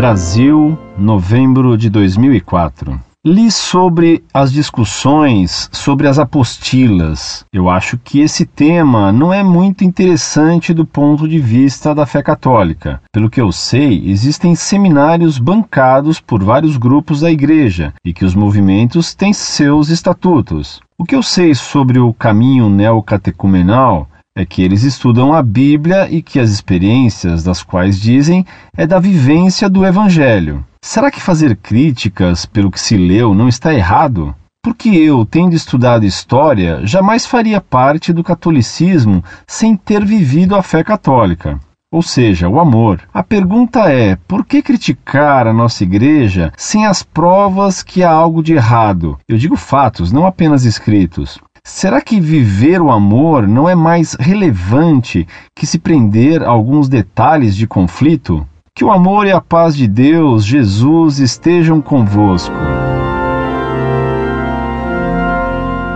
Brasil, novembro de 2004. Li sobre as discussões sobre as apostilas. Eu acho que esse tema não é muito interessante do ponto de vista da fé católica. Pelo que eu sei, existem seminários bancados por vários grupos da igreja e que os movimentos têm seus estatutos. O que eu sei sobre o caminho neocatecumenal é que eles estudam a Bíblia e que as experiências das quais dizem é da vivência do Evangelho. Será que fazer críticas pelo que se leu não está errado? Porque eu, tendo estudado história, jamais faria parte do catolicismo sem ter vivido a fé católica. Ou seja, o amor. A pergunta é: por que criticar a nossa igreja sem as provas que há algo de errado? Eu digo fatos, não apenas escritos. Será que viver o amor não é mais relevante que se prender a alguns detalhes de conflito? Que o amor e a paz de Deus, Jesus, estejam convosco.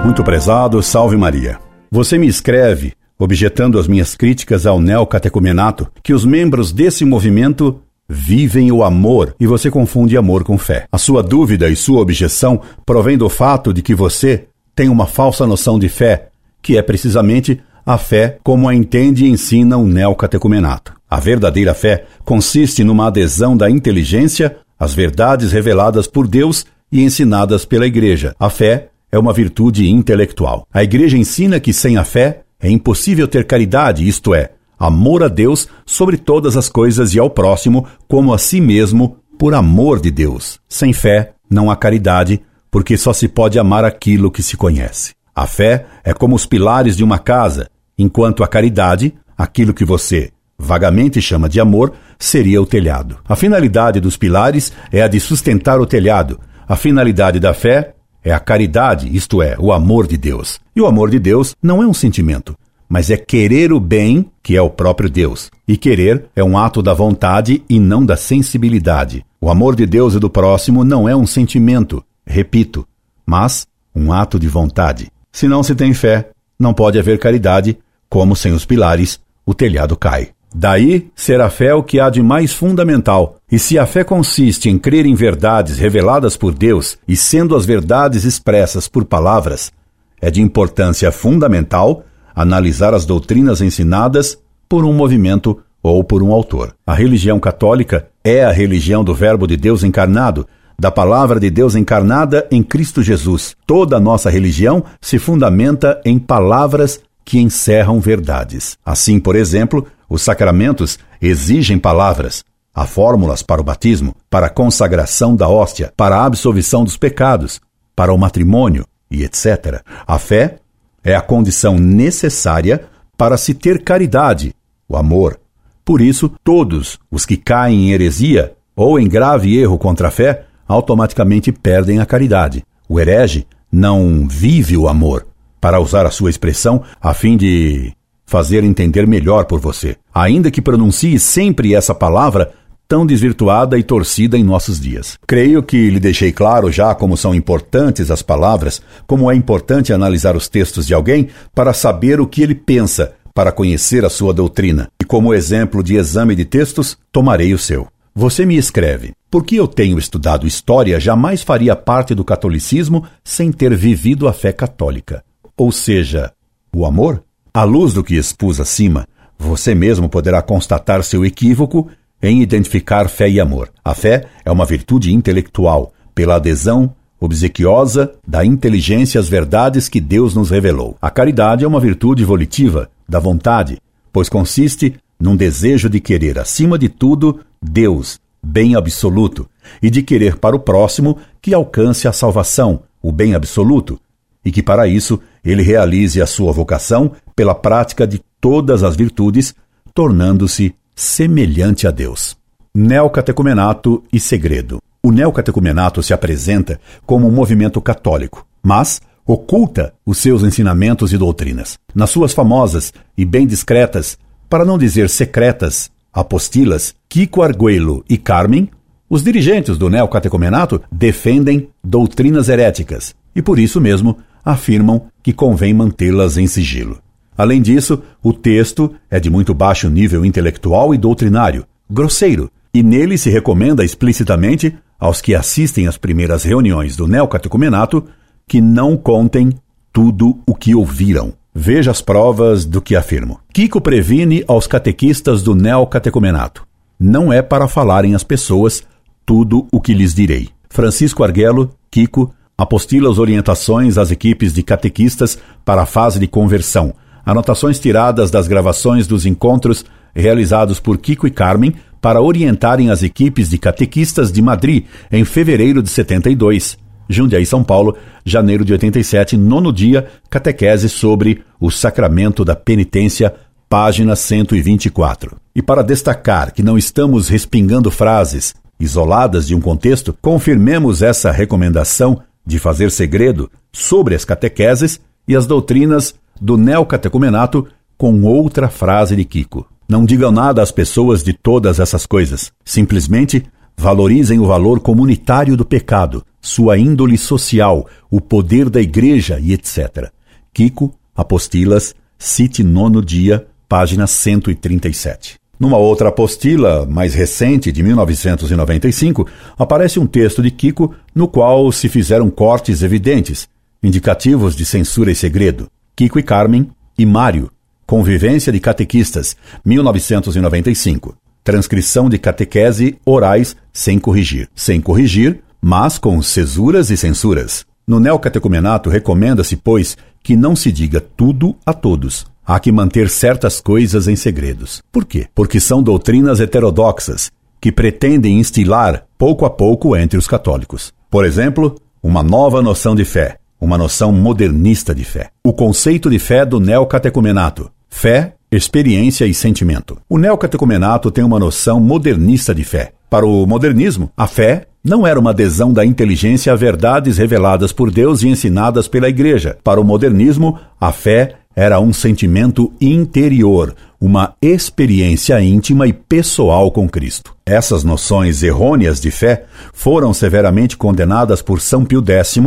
Muito prezado, salve Maria. Você me escreve, objetando as minhas críticas ao neocatecumenato, que os membros desse movimento vivem o amor e você confunde amor com fé. A sua dúvida e sua objeção provém do fato de que você tem uma falsa noção de fé, que é precisamente a fé como a entende e ensina o neocatecumenato. A verdadeira fé consiste numa adesão da inteligência às verdades reveladas por Deus e ensinadas pela Igreja. A fé é uma virtude intelectual. A Igreja ensina que sem a fé é impossível ter caridade, isto é, amor a Deus sobre todas as coisas e ao próximo como a si mesmo por amor de Deus. Sem fé não há caridade, porque só se pode amar aquilo que se conhece. A fé é como os pilares de uma casa, enquanto a caridade, aquilo que você vagamente chama de amor, seria o telhado. A finalidade dos pilares é a de sustentar o telhado. A finalidade da fé é a caridade, isto é, o amor de Deus. E o amor de Deus não é um sentimento, mas é querer o bem, que é o próprio Deus. E querer é um ato da vontade e não da sensibilidade. O amor de Deus e do próximo não é um sentimento, repito, mas um ato de vontade. Se não se tem fé, não pode haver caridade, como sem os pilares o telhado cai. Daí ser a fé o que há de mais fundamental. E se a fé consiste em crer em verdades reveladas por Deus e sendo as verdades expressas por palavras, é de importância fundamental analisar as doutrinas ensinadas por um movimento ou por um autor. A religião católica é a religião do Verbo de Deus encarnado, da palavra de Deus encarnada em Cristo Jesus. Toda a nossa religião se fundamenta em palavras que encerram verdades. Assim, por exemplo, os sacramentos exigem palavras. Há fórmulas para o batismo, para a consagração da hóstia, para a absolvição dos pecados, para o matrimônio e etc. A fé é a condição necessária para se ter caridade, o amor. Por isso, todos os que caem em heresia ou em grave erro contra a fé automaticamente perdem a caridade. O herege não vive o amor, para usar a sua expressão, a fim de fazer entender melhor por você, ainda que pronuncie sempre essa palavra tão desvirtuada e torcida em nossos dias. Creio que lhe deixei claro já como são importantes as palavras, como é importante analisar os textos de alguém para saber o que ele pensa, para conhecer a sua doutrina. E como exemplo de exame de textos, tomarei o seu. Você me escreve: Porque eu tenho estudado história, jamais faria parte do catolicismo sem ter vivido a fé católica. Ou seja, o amor? À luz do que expus acima, você mesmo poderá constatar seu equívoco em identificar fé e amor. A fé é uma virtude intelectual, pela adesão obsequiosa da inteligência às verdades que Deus nos revelou. A caridade é uma virtude volitiva, da vontade, pois consiste num desejo de querer, acima de tudo, Deus, bem absoluto, e de querer para o próximo que alcance a salvação, o bem absoluto, e que para isso ele realize a sua vocação pela prática de todas as virtudes, tornando-se semelhante a Deus. Neocatecumenato e segredo. O neocatecumenato se apresenta como um movimento católico, mas oculta os seus ensinamentos e doutrinas. Nas suas famosas e bem discretas, para não dizer secretas, apostilas, Kiko Arguello e Carmen, os dirigentes do neocatecumenato defendem doutrinas heréticas e por isso mesmo afirmam que convém mantê-las em sigilo. Além disso, o texto é de muito baixo nível intelectual e doutrinário, grosseiro, e nele se recomenda explicitamente aos que assistem às primeiras reuniões do neocatecumenato que não contem tudo o que ouviram. Veja as provas do que afirmo. Kiko previne aos catequistas do neocatecumenato. Não é para falarem às pessoas tudo o que lhes direi. Francisco Arguello, Kiko, apostila as orientações às equipes de catequistas para a fase de conversão. Anotações tiradas das gravações dos encontros realizados por Kiko e Carmen para orientarem as equipes de catequistas de Madrid em fevereiro de 72. Jundiaí, São Paulo, janeiro de 87, nono dia, catequese sobre o sacramento da penitência, página 124. E para destacar que não estamos respingando frases isoladas de um contexto, confirmemos essa recomendação de fazer segredo sobre as catequeses e as doutrinas do neocatecumenato com outra frase de Kiko. Não digam nada às pessoas de todas essas coisas. Simplesmente valorizem o valor comunitário do pecado, sua índole social, o poder da igreja e etc. Kiko, Apostilas, cite nono dia, página 137. Numa outra apostila, mais recente, de 1995, aparece um texto de Kiko no qual se fizeram cortes evidentes, indicativos de censura e segredo. Kiko e Carmen e Mário, Convivência de Catequistas, 1995. Transcrição de catequese orais sem corrigir. Sem corrigir, mas com cesuras e censuras. No neocatecumenato recomenda-se, pois, que não se diga tudo a todos. Há que manter certas coisas em segredos. Por quê? Porque são doutrinas heterodoxas que pretendem instilar pouco a pouco entre os católicos. Por exemplo, uma nova noção de fé, uma noção modernista de fé. O conceito de fé do neocatecumenato. Fé, experiência e sentimento. O neocatecumenato tem uma noção modernista de fé. Para o modernismo, a fé não era uma adesão da inteligência a verdades reveladas por Deus e ensinadas pela Igreja. Para o modernismo, a fé era um sentimento interior, uma experiência íntima e pessoal com Cristo. Essas noções errôneas de fé foram severamente condenadas por São Pio X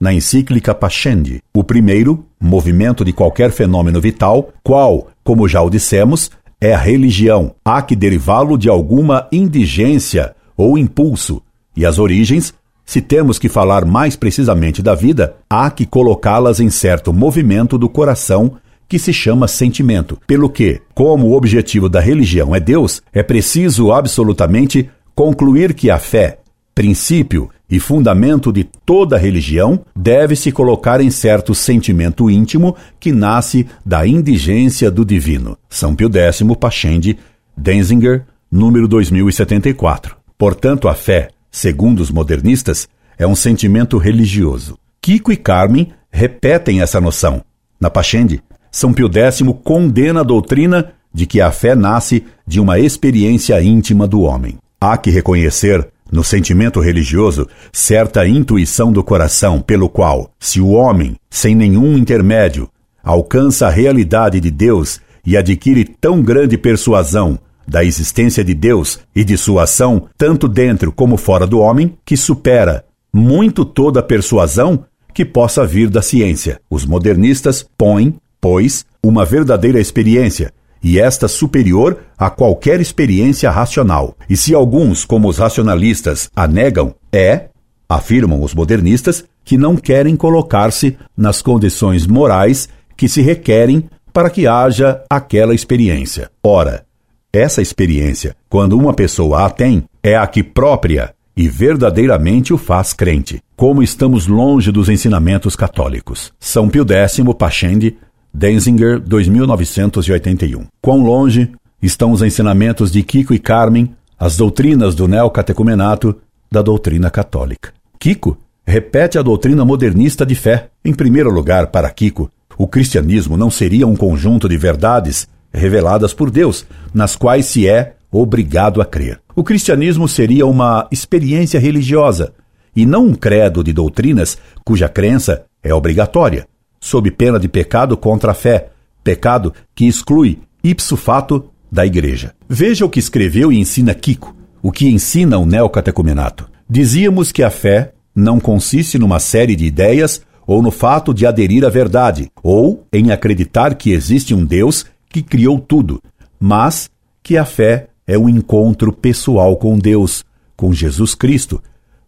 na encíclica Pascendi, o primeiro movimento de qualquer fenômeno vital, qual, como já o dissemos, é a religião. Há que derivá-lo de alguma indigência ou impulso, e as origens, se temos que falar mais precisamente da vida, há que colocá-las em certo movimento do coração que se chama sentimento. Pelo que, como o objetivo da religião é Deus, é preciso absolutamente concluir que a fé, princípio e fundamento de toda religião, deve se colocar em certo sentimento íntimo que nasce da indigência do divino. São Pio X, Pachende, Denzinger, número 2074. Portanto, a fé, segundo os modernistas, é um sentimento religioso. Kiko e Carmen repetem essa noção. Na Pachende, São Pio X condena a doutrina de que a fé nasce de uma experiência íntima do homem. Há que reconhecer no sentimento religioso certa intuição do coração pelo qual, se o homem, sem nenhum intermédio, alcança a realidade de Deus e adquire tão grande persuasão da existência de Deus e de sua ação, tanto dentro como fora do homem, que supera muito toda a persuasão que possa vir da ciência. Os modernistas põem, pois, uma verdadeira experiência, e esta superior a qualquer experiência racional. E se alguns, como os racionalistas, a negam, é, afirmam os modernistas, que não querem colocar-se nas condições morais que se requerem para que haja aquela experiência. Ora, essa experiência, quando uma pessoa a tem, é a que própria e verdadeiramente o faz crente. Como estamos longe dos ensinamentos católicos. São Pio X, Pachende, Denzinger, 2981. Quão longe estão os ensinamentos de Kiko e Carmen, as doutrinas do neocatecumenato, da doutrina católica. Kiko repete a doutrina modernista de fé. Em primeiro lugar, para Kiko, o cristianismo não seria um conjunto de verdades reveladas por Deus, nas quais se é obrigado a crer. O cristianismo seria uma experiência religiosa e não um credo de doutrinas cuja crença é obrigatória, sob pena de pecado contra a fé, pecado que exclui ipso fato da igreja. Veja o que escreveu e ensina Kiko, o que ensina o neocatecumenato. Dizíamos que a fé não consiste numa série de ideias ou no fato de aderir à verdade, ou em acreditar que existe um Deus que criou tudo, mas que a fé é o encontro pessoal com Deus, com Jesus Cristo,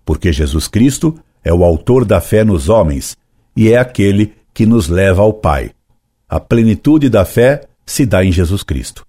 porque Jesus Cristo é o autor da fé nos homens e é aquele que nos leva ao Pai. A plenitude da fé se dá em Jesus Cristo.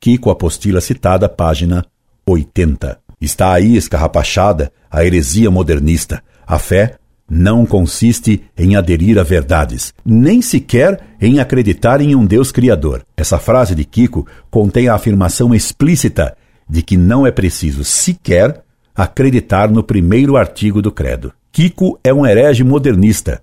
Kiko Apostila citada, página 80. Está aí escarrapachada a heresia modernista. A fé não consiste em aderir a verdades, nem sequer em acreditar em um Deus criador. Essa frase de Kiko contém a afirmação explícita de que não é preciso sequer acreditar no primeiro artigo do credo. Kiko é um herege modernista.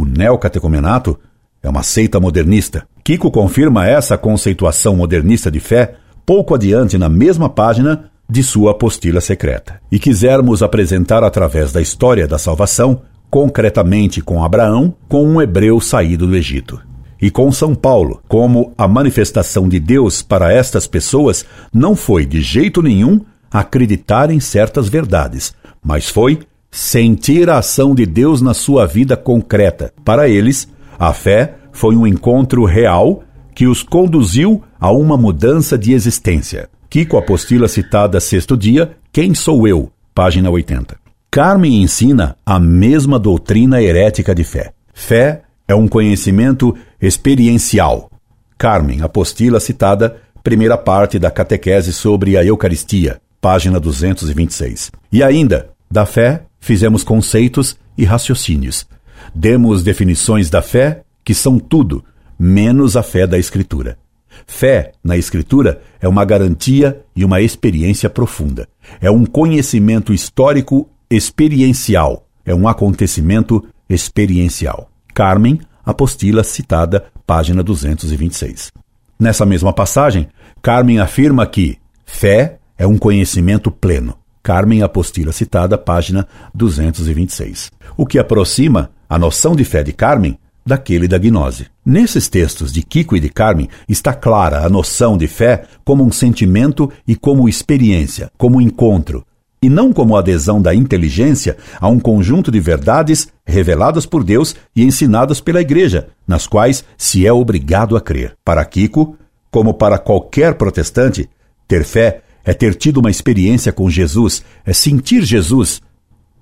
O neocatecumenato é uma seita modernista. Kiko confirma essa conceituação modernista de fé pouco adiante na mesma página de sua apostila secreta. E quisermos apresentar através da história da salvação, concretamente com Abraão, com um hebreu saído do Egito. E com São Paulo, como a manifestação de Deus para estas pessoas não foi de jeito nenhum acreditar em certas verdades, mas foi sentir a ação de Deus na sua vida concreta. Para eles, a fé foi um encontro real que os conduziu a uma mudança de existência. Kiko Apostila citada sexto dia, Quem sou eu? Página 80. Carmen ensina a mesma doutrina herética de fé. Fé é um conhecimento experiencial. Carmen, apostila citada, primeira parte da catequese sobre a Eucaristia, página 226. E ainda, da fé, fizemos conceitos e raciocínios. Demos definições da fé, que são tudo, menos a fé da Escritura. Fé na Escritura é uma garantia e uma experiência profunda. É um conhecimento histórico experiencial. É um acontecimento experiencial. Carmen, apostila citada, página 226. Nessa mesma passagem, Carmen afirma que fé é um conhecimento pleno. Carmen Apostila citada, página 226. O que aproxima a noção de fé de Carmen daquele da gnose. Nesses textos de Kiko e de Carmen está clara a noção de fé como um sentimento e como experiência, como encontro, e não como adesão da inteligência a um conjunto de verdades reveladas por Deus e ensinadas pela Igreja, nas quais se é obrigado a crer. Para Kiko, como para qualquer protestante, ter fé é ter tido uma experiência com Jesus, é sentir Jesus,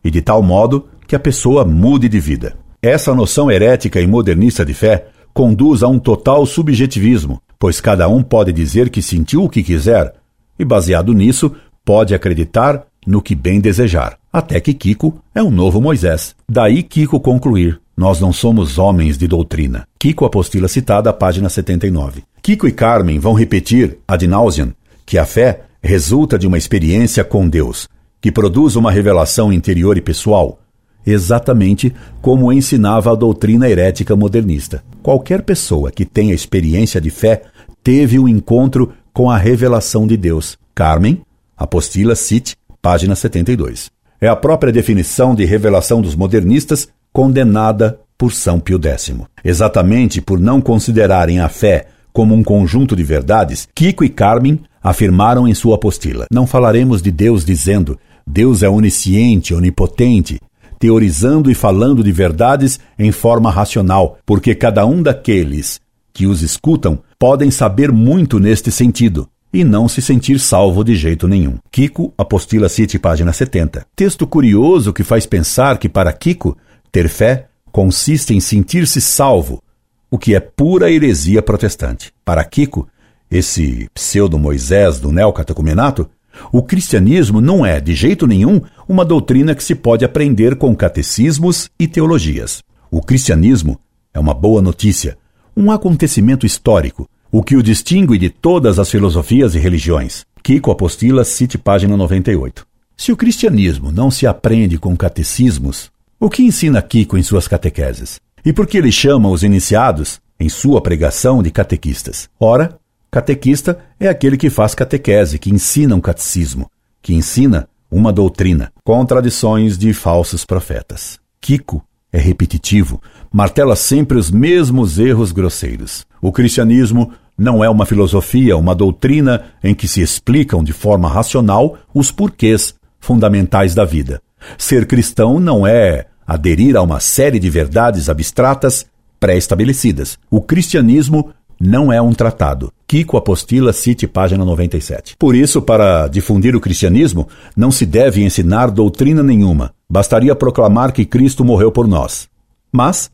e de tal modo que a pessoa mude de vida. Essa noção herética e modernista de fé conduz a um total subjetivismo, pois cada um pode dizer que sentiu o que quiser, e baseado nisso, pode acreditar no que bem desejar. Até que Kiko é um novo Moisés. Daí Kiko concluir: Nós não somos homens de doutrina. Kiko, apostila citada, página 79. Kiko e Carmen vão repetir, ad nauseam, que a fé resulta de uma experiência com Deus, que produz uma revelação interior e pessoal, exatamente como ensinava a doutrina herética modernista. Qualquer pessoa que tenha experiência de fé teve um encontro com a revelação de Deus. Carmen, Apostila Cite, página 72. É a própria definição de revelação dos modernistas condenada por São Pio X. Exatamente por não considerarem a fé como um conjunto de verdades, Kiko e Carmen afirmaram em sua apostila. Não falaremos de Deus dizendo Deus é onisciente, onipotente, teorizando e falando de verdades em forma racional, porque cada um daqueles que os escutam podem saber muito neste sentido e não se sentir salvo de jeito nenhum. Kiko, Apostila City, página 70. Texto curioso que faz pensar que para Kiko, ter fé consiste em sentir-se salvo, o que é pura heresia protestante. Para Kiko, esse pseudo-Moisés do neocatecumenato, o cristianismo não é, de jeito nenhum, uma doutrina que se pode aprender com catecismos e teologias. O cristianismo é uma boa notícia, um acontecimento histórico, o que o distingue de todas as filosofias e religiões. Kiko Apostila, cite página 98. Se o cristianismo não se aprende com catecismos, o que ensina Kiko em suas catequeses? E por que ele chama os iniciados, em sua pregação, de catequistas? Ora, Catequista é aquele que faz catequese, que ensina um catecismo, que ensina uma doutrina, contradições de falsos profetas. Kiko é repetitivo, martela sempre os mesmos erros grosseiros. O cristianismo não é uma filosofia, uma doutrina em que se explicam de forma racional os porquês fundamentais da vida. Ser cristão não é aderir a uma série de verdades abstratas pré-estabelecidas. O cristianismo não é um tratado, Kiko Apostila, cite página 97. Por isso, para difundir o cristianismo, não se deve ensinar doutrina nenhuma. Bastaria proclamar que Cristo morreu por nós. Mas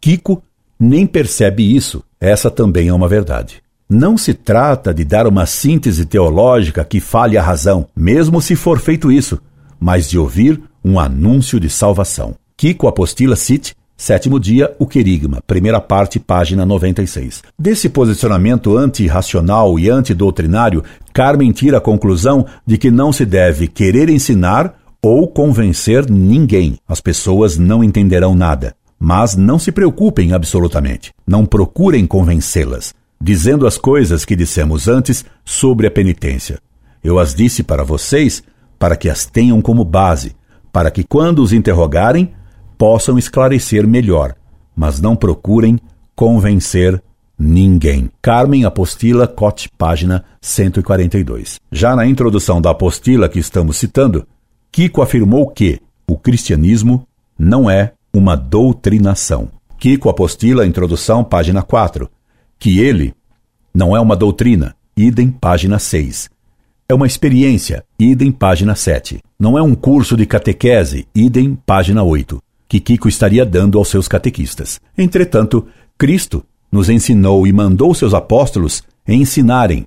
Kiko nem percebe isso. Essa também é uma verdade. Não se trata de dar uma síntese teológica que fale a razão, mesmo se for feito isso, mas de ouvir um anúncio de salvação. Kiko Apostila cite Sétimo dia, o querigma, primeira parte, página 96. Desse posicionamento antirracional e antidoutrinário, Carmen tira a conclusão de que não se deve querer ensinar ou convencer ninguém. As pessoas não entenderão nada. Mas não se preocupem absolutamente. Não procurem convencê-las, dizendo as coisas que dissemos antes sobre a penitência. Eu as disse para vocês para que as tenham como base, para que quando os interrogarem, possam esclarecer melhor, mas não procurem convencer ninguém. Carmen Apostila, Cote, página 142. Já na introdução da apostila que estamos citando, Kiko afirmou que o cristianismo não é uma doutrinação. Kiko Apostila, introdução, página 4. Que ele não é uma doutrina, idem, página 6. É uma experiência, idem, página 7. Não é um curso de catequese, idem, página 8 que Kiko estaria dando aos seus catequistas. Entretanto, Cristo nos ensinou e mandou seus apóstolos ensinarem.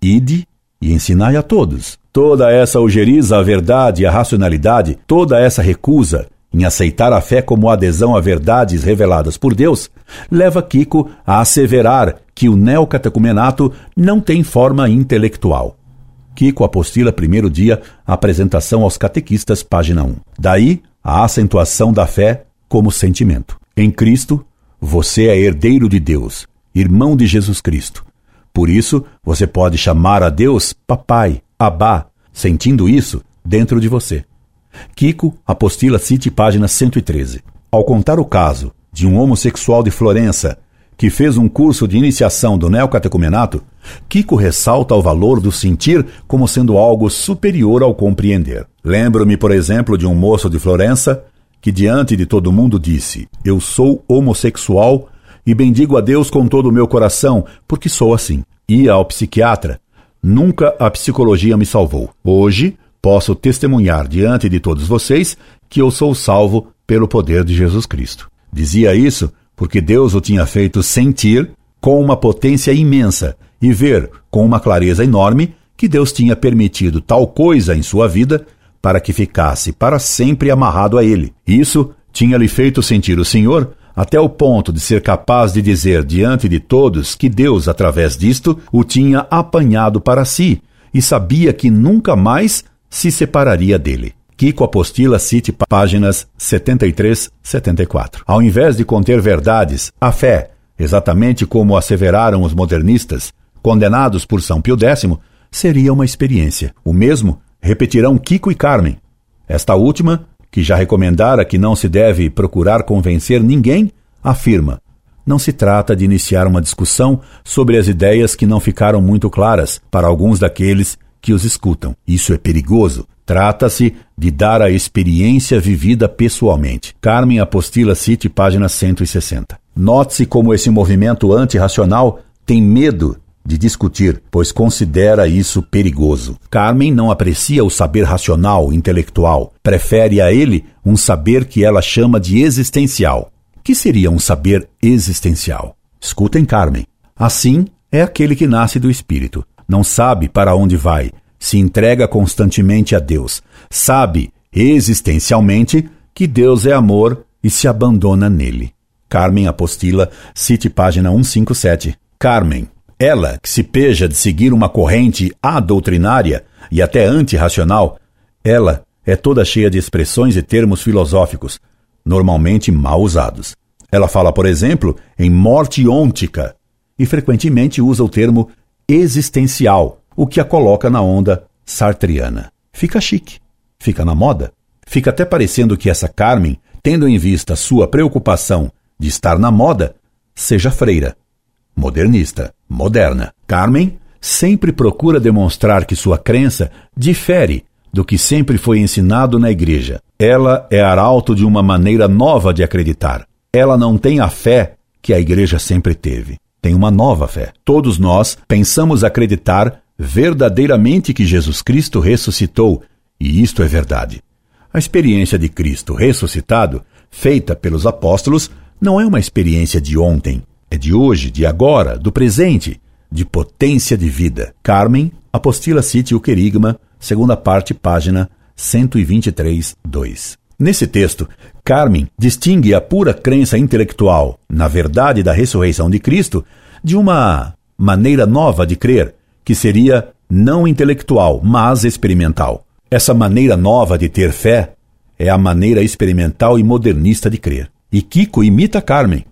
Ide e ensinai a todos. Toda essa ojeriza à verdade e à racionalidade, toda essa recusa em aceitar a fé como adesão a verdades reveladas por Deus, leva Kiko a asseverar que o neocatecumenato não tem forma intelectual. Kiko apostila primeiro dia, apresentação aos catequistas, página 1. Daí, a acentuação da fé como sentimento. Em Cristo, você é herdeiro de Deus, irmão de Jesus Cristo. Por isso, você pode chamar a Deus Papai, Abá, sentindo isso dentro de você. Kiko, Apostila City, página 113. Ao contar o caso de um homossexual de Florença que fez um curso de iniciação do neocatecumenato, Kiko ressalta o valor do sentir como sendo algo superior ao compreender. Lembro-me, por exemplo, de um moço de Florença que, diante de todo mundo, disse: Eu sou homossexual e bendigo a Deus com todo o meu coração, porque sou assim. Ia ao psiquiatra. Nunca a psicologia me salvou. Hoje, posso testemunhar diante de todos vocês que eu sou salvo pelo poder de Jesus Cristo. Dizia isso porque Deus o tinha feito sentir com uma potência imensa e ver com uma clareza enorme que Deus tinha permitido tal coisa em sua vida para que ficasse para sempre amarrado a ele. Isso tinha lhe feito sentir o Senhor até o ponto de ser capaz de dizer diante de todos que Deus, através disto, o tinha apanhado para si e sabia que nunca mais se separaria dele. Kiko Apostila cite páginas 73, 74. Ao invés de conter verdades, a fé, exatamente como asseveraram os modernistas, condenados por São Pio X, seria uma experiência. O mesmo repetirão Kiko e Carmen. Esta última, que já recomendara que não se deve procurar convencer ninguém, afirma: não se trata de iniciar uma discussão sobre as ideias que não ficaram muito claras para alguns daqueles que os escutam. Isso é perigoso. Trata-se de dar a experiência vivida pessoalmente. Carmen Apostila City, página 160. Note-se como esse movimento antirracional tem medo de discutir, pois considera isso perigoso. Carmen não aprecia o saber racional, intelectual, prefere a ele um saber que ela chama de existencial. Que seria um saber existencial? Escutem Carmen. Assim é aquele que nasce do espírito não sabe para onde vai, se entrega constantemente a Deus, sabe existencialmente que Deus é amor e se abandona nele. Carmen Apostila, cite página 157. Carmen, ela que se peja de seguir uma corrente adoutrinária e até antirracional, ela é toda cheia de expressões e termos filosóficos, normalmente mal usados. Ela fala, por exemplo, em morte ôntica e frequentemente usa o termo existencial, o que a coloca na onda sartriana. Fica chique, fica na moda, fica até parecendo que essa Carmen, tendo em vista sua preocupação de estar na moda, seja freira, modernista, moderna. Carmen sempre procura demonstrar que sua crença difere do que sempre foi ensinado na igreja. Ela é arauto de uma maneira nova de acreditar. Ela não tem a fé que a igreja sempre teve. tem uma nova fé. Todos nós pensamos acreditar verdadeiramente que Jesus Cristo ressuscitou, e isto é verdade. A experiência de Cristo ressuscitado, feita pelos apóstolos, não é uma experiência de ontem, é de hoje, de agora, do presente, de potência de vida. Carmen, Apostila Cite o Querigma, segunda parte, página 123, 2. Nesse texto, Carmen distingue a pura crença intelectual na verdade da ressurreição de Cristo de uma maneira nova de crer, que seria não intelectual, mas experimental. Essa maneira nova de ter fé é a maneira experimental e modernista de crer. E Kiko imita Carmen.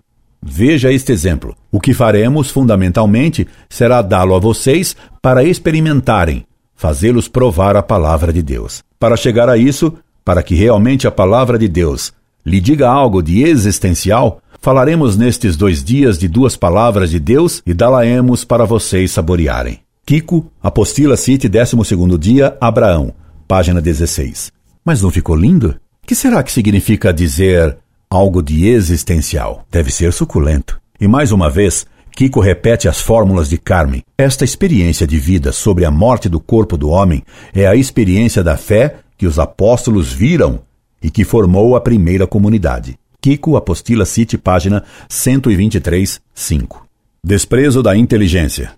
Veja este exemplo. O que faremos, fundamentalmente, será dá-lo a vocês para experimentarem, fazê-los provar a palavra de Deus. Para chegar a isso, para que realmente a palavra de Deus lhe diga algo de existencial, falaremos nestes dois dias de duas palavras de Deus e dá-la-emos para vocês saborearem. Kiko, Apostila Cite, 12 dia, Abraão, página 16. Mas não ficou lindo? Que será que significa dizer algo de existencial? Deve ser suculento. E mais uma vez, Kiko repete as fórmulas de Carmen. Esta experiência de vida sobre a morte do corpo do homem é a experiência da fé que os apóstolos viram e que formou a primeira comunidade. Kiko, Apostila Cite, página 123, 5. Desprezo da inteligência.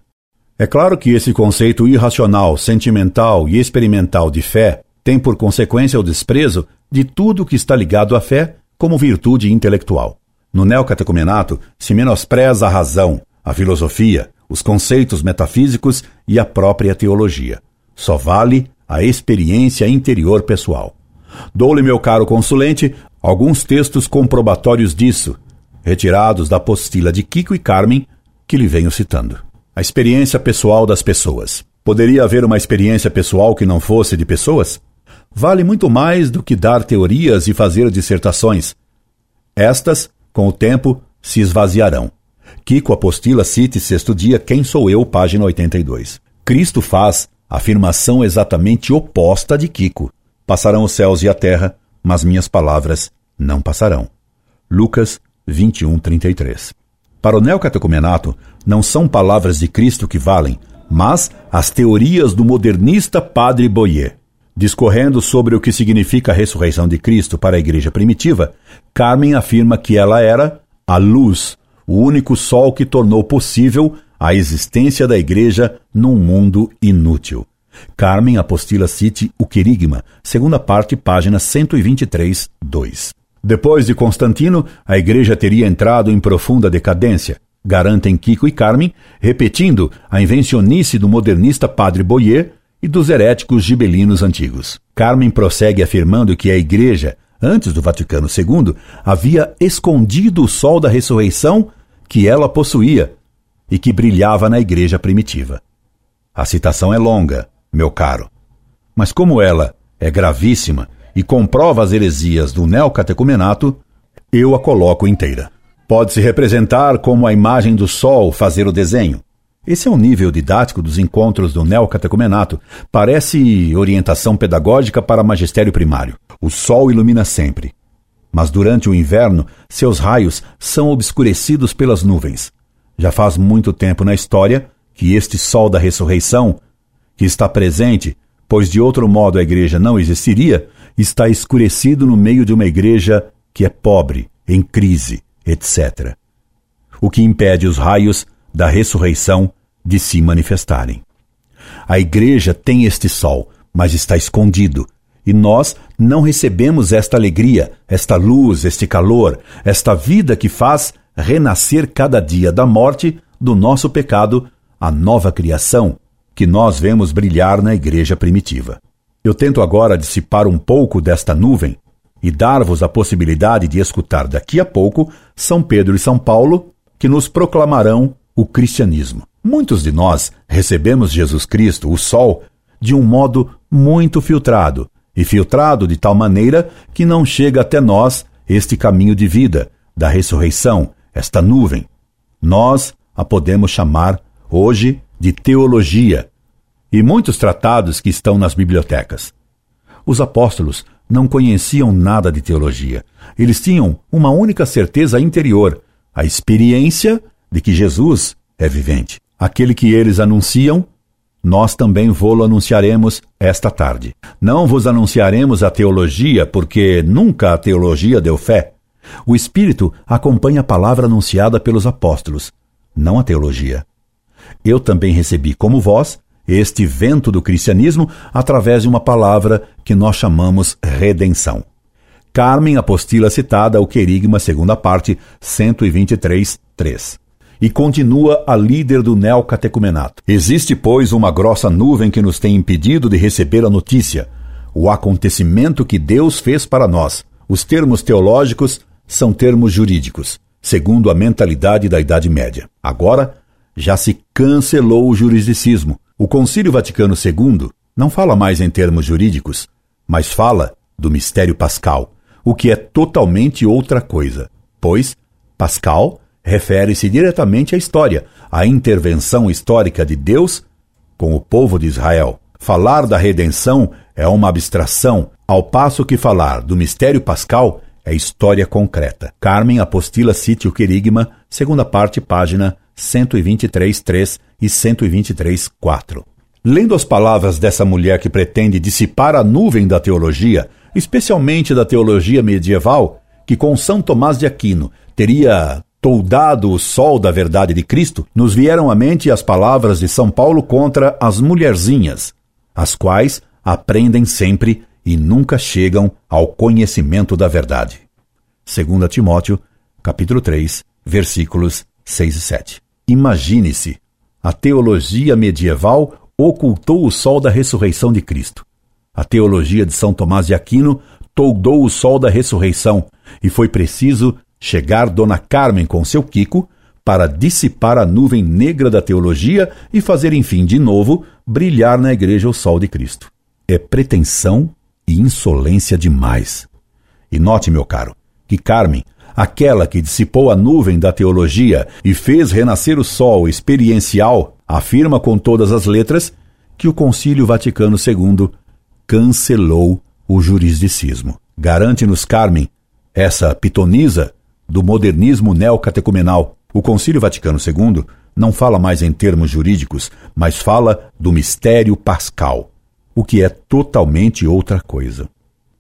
É claro que esse conceito irracional, sentimental e experimental de fé tem por consequência o desprezo de tudo que está ligado à fé como virtude intelectual. No neocatecumenato se menospreza a razão, a filosofia, os conceitos metafísicos e a própria teologia. Só vale a experiência interior pessoal. Dou-lhe, meu caro consulente, alguns textos comprobatórios disso, retirados da apostila de Kiko e Carmen, que lhe venho citando. A experiência pessoal das pessoas. Poderia haver uma experiência pessoal que não fosse de pessoas? Vale muito mais do que dar teorias e fazer dissertações. Estas, com o tempo, se esvaziarão. Kiko Apostila cite sexto dia Quem Sou Eu, página 82. Cristo faz afirmação exatamente oposta de Kiko. Passarão os céus e a terra, mas minhas palavras não passarão. Lucas 21, 33. Para o neocatecumenato, não são palavras de Cristo que valem, mas as teorias do modernista Padre Boyer. Discorrendo sobre o que significa a ressurreição de Cristo para a igreja primitiva, Carmen afirma que ela era a luz, o único sol que tornou possível a existência da igreja num mundo inútil. Carmen Apostila cite o querigma, segunda parte, página 123, 2. Depois de Constantino, a igreja teria entrado em profunda decadência, garantem Kiko e Carmen, repetindo a invencionice do modernista Padre Boyer e dos heréticos gibelinos antigos. Carmen prossegue afirmando que a Igreja, antes do Vaticano II, havia escondido o sol da ressurreição que ela possuía e que brilhava na Igreja primitiva. A citação é longa, meu caro, mas como ela é gravíssima e comprova as heresias do neocatecumenato, eu a coloco inteira. Pode-se representar como a imagem do sol fazer o desenho, esse é o nível didático dos encontros do neocatecumenato. Parece orientação pedagógica para magistério primário. O sol ilumina sempre. Mas durante o inverno, seus raios são obscurecidos pelas nuvens. Já faz muito tempo na história que este sol da ressurreição, que está presente, pois de outro modo a igreja não existiria, está escurecido no meio de uma igreja que é pobre, em crise, etc. O que impede os raios da ressurreição de se manifestarem. A igreja tem este sol, mas está escondido, e nós não recebemos esta alegria, esta luz, este calor, esta vida que faz renascer cada dia da morte do nosso pecado a nova criação que nós vemos brilhar na igreja primitiva. Eu tento agora dissipar um pouco desta nuvem e dar-vos a possibilidade de escutar daqui a pouco São Pedro e São Paulo, que nos proclamarão o cristianismo. Muitos de nós recebemos Jesus Cristo, o Sol, de um modo muito filtrado, e filtrado de tal maneira que não chega até nós este caminho de vida, da ressurreição, esta nuvem. Nós a podemos chamar hoje de teologia, e muitos tratados que estão nas bibliotecas. Os apóstolos não conheciam nada de teologia. Eles tinham uma única certeza interior, a experiência de que Jesus é vivente. Aquele que eles anunciam, nós também vô-lo anunciaremos esta tarde. Não vos anunciaremos a teologia, porque nunca a teologia deu fé. O Espírito acompanha a palavra anunciada pelos apóstolos, não a teologia. Eu também recebi, como vós, este vento do cristianismo através de uma palavra que nós chamamos redenção. Carmen apostila citada o querigma, segunda parte, 123, 3. E continua a líder do neocatecumenato. Existe, pois, uma grossa nuvem que nos tem impedido de receber a notícia, o acontecimento que Deus fez para nós. Os termos teológicos são termos jurídicos, segundo a mentalidade da Idade Média. Agora, já se cancelou o juridicismo. O Concílio Vaticano II não fala mais em termos jurídicos, mas fala do mistério pascal, o que é totalmente outra coisa, pois Pascal refere-se diretamente à história, à intervenção histórica de Deus com o povo de Israel. Falar da redenção é uma abstração, ao passo que falar do mistério pascal é história concreta. Carmen Apostila cite o querigma, segunda parte, página 123.3 e 123.4. Lendo as palavras dessa mulher que pretende dissipar a nuvem da teologia, especialmente da teologia medieval, que com São Tomás de Aquino teria toldado o sol da verdade de Cristo, nos vieram à mente as palavras de São Paulo contra as mulherzinhas, as quais aprendem sempre e nunca chegam ao conhecimento da verdade. 2 Timóteo, capítulo 3, versículos 6 e 7. Imagine-se, a teologia medieval ocultou o sol da ressurreição de Cristo. A teologia de São Tomás de Aquino toldou o sol da ressurreição e foi preciso chegar Dona Carmen com seu Kiko para dissipar a nuvem negra da teologia e fazer, enfim, de novo, brilhar na igreja o sol de Cristo. É pretensão e insolência demais. E note, meu caro, que Carmen aquela que dissipou a nuvem da teologia e fez renascer o sol experiencial, afirma com todas as letras que o Concílio Vaticano II cancelou o juridicismo. Garante-nos, Carmen, essa pitonisa do modernismo neocatecumenal. O Concílio Vaticano II não fala mais em termos jurídicos, mas fala do mistério pascal, o que é totalmente outra coisa.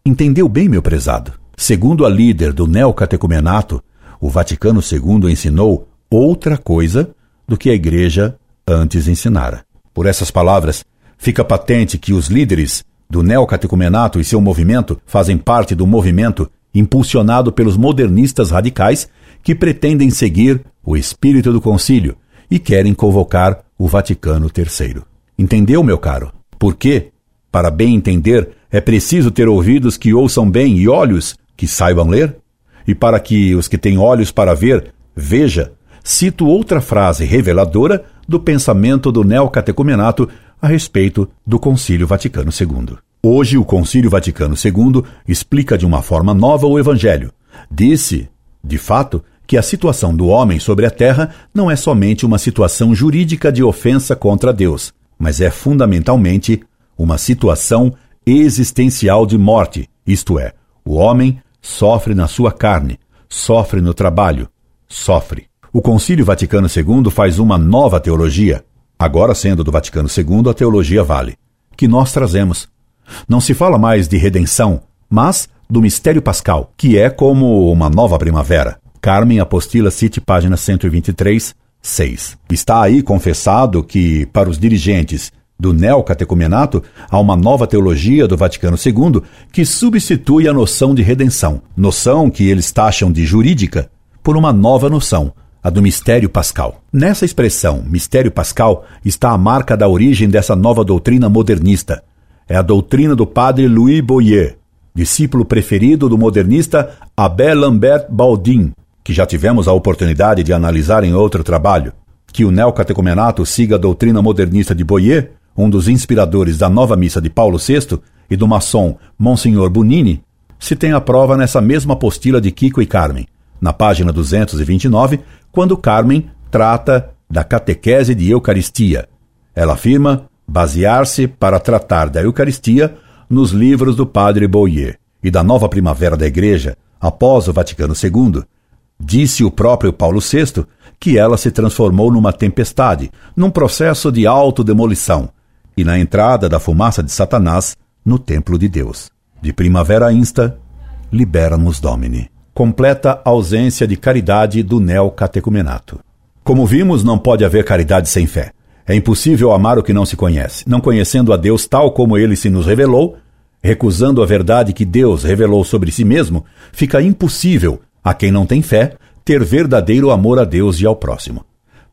Entendeu bem, meu prezado? Segundo a líder do neocatecumenato, o Vaticano II ensinou outra coisa do que a Igreja antes ensinara. Por essas palavras, fica patente que os líderes do neocatecumenato e seu movimento fazem parte do movimento impulsionado pelos modernistas radicais que pretendem seguir o espírito do concílio e querem convocar o Vaticano III. Entendeu, meu caro? Por quê? Para bem entender, é preciso ter ouvidos que ouçam bem e olhos que saibam ler? E para que os que têm olhos para ver, veja, cito outra frase reveladora do pensamento do neocatecumenato a respeito do Concílio Vaticano II. Hoje, o Concílio Vaticano II explica de uma forma nova o Evangelho. Disse, de fato, que a situação do homem sobre a terra não é somente uma situação jurídica de ofensa contra Deus, mas é fundamentalmente uma situação existencial de morte, isto é, o homem sofre na sua carne, sofre no trabalho, sofre. O Concílio Vaticano II faz uma nova teologia, agora sendo do Vaticano II a teologia vale, que nós trazemos. Não se fala mais de redenção, mas do mistério pascal, que é como uma nova primavera. Carmen Apostila Cite, página 123, 6. Está aí confessado que, para os dirigentes do neocatecumenato há uma nova teologia do Vaticano II que substitui a noção de redenção, noção que eles taxam de jurídica, por uma nova noção, a do mistério pascal. Nessa expressão, mistério pascal, está a marca da origem dessa nova doutrina modernista. É a doutrina do padre Louis Boyer, discípulo preferido do modernista Abel Lambert Baldin, que já tivemos a oportunidade de analisar em outro trabalho. Que o neocatecumenato siga a doutrina modernista de Boyer um dos inspiradores da nova missa de Paulo VI e do maçom Monsenhor Bunini, se tem a prova nessa mesma apostila de Kiko e Carmen, na página 229, quando Carmen trata da catequese de Eucaristia. Ela afirma basear-se para tratar da Eucaristia nos livros do padre Boyer e da nova primavera da Igreja, após o Vaticano II. Disse o próprio Paulo VI que ela se transformou numa tempestade, num processo de autodemolição, e na entrada da fumaça de Satanás no templo de Deus. De primavera insta, libera-nos Domini. Completa ausência de caridade do neocatecumenato. Como vimos, não pode haver caridade sem fé. É impossível amar o que não se conhece. Não conhecendo a Deus tal como ele se nos revelou, recusando a verdade que Deus revelou sobre si mesmo, fica impossível a quem não tem fé ter verdadeiro amor a Deus e ao próximo.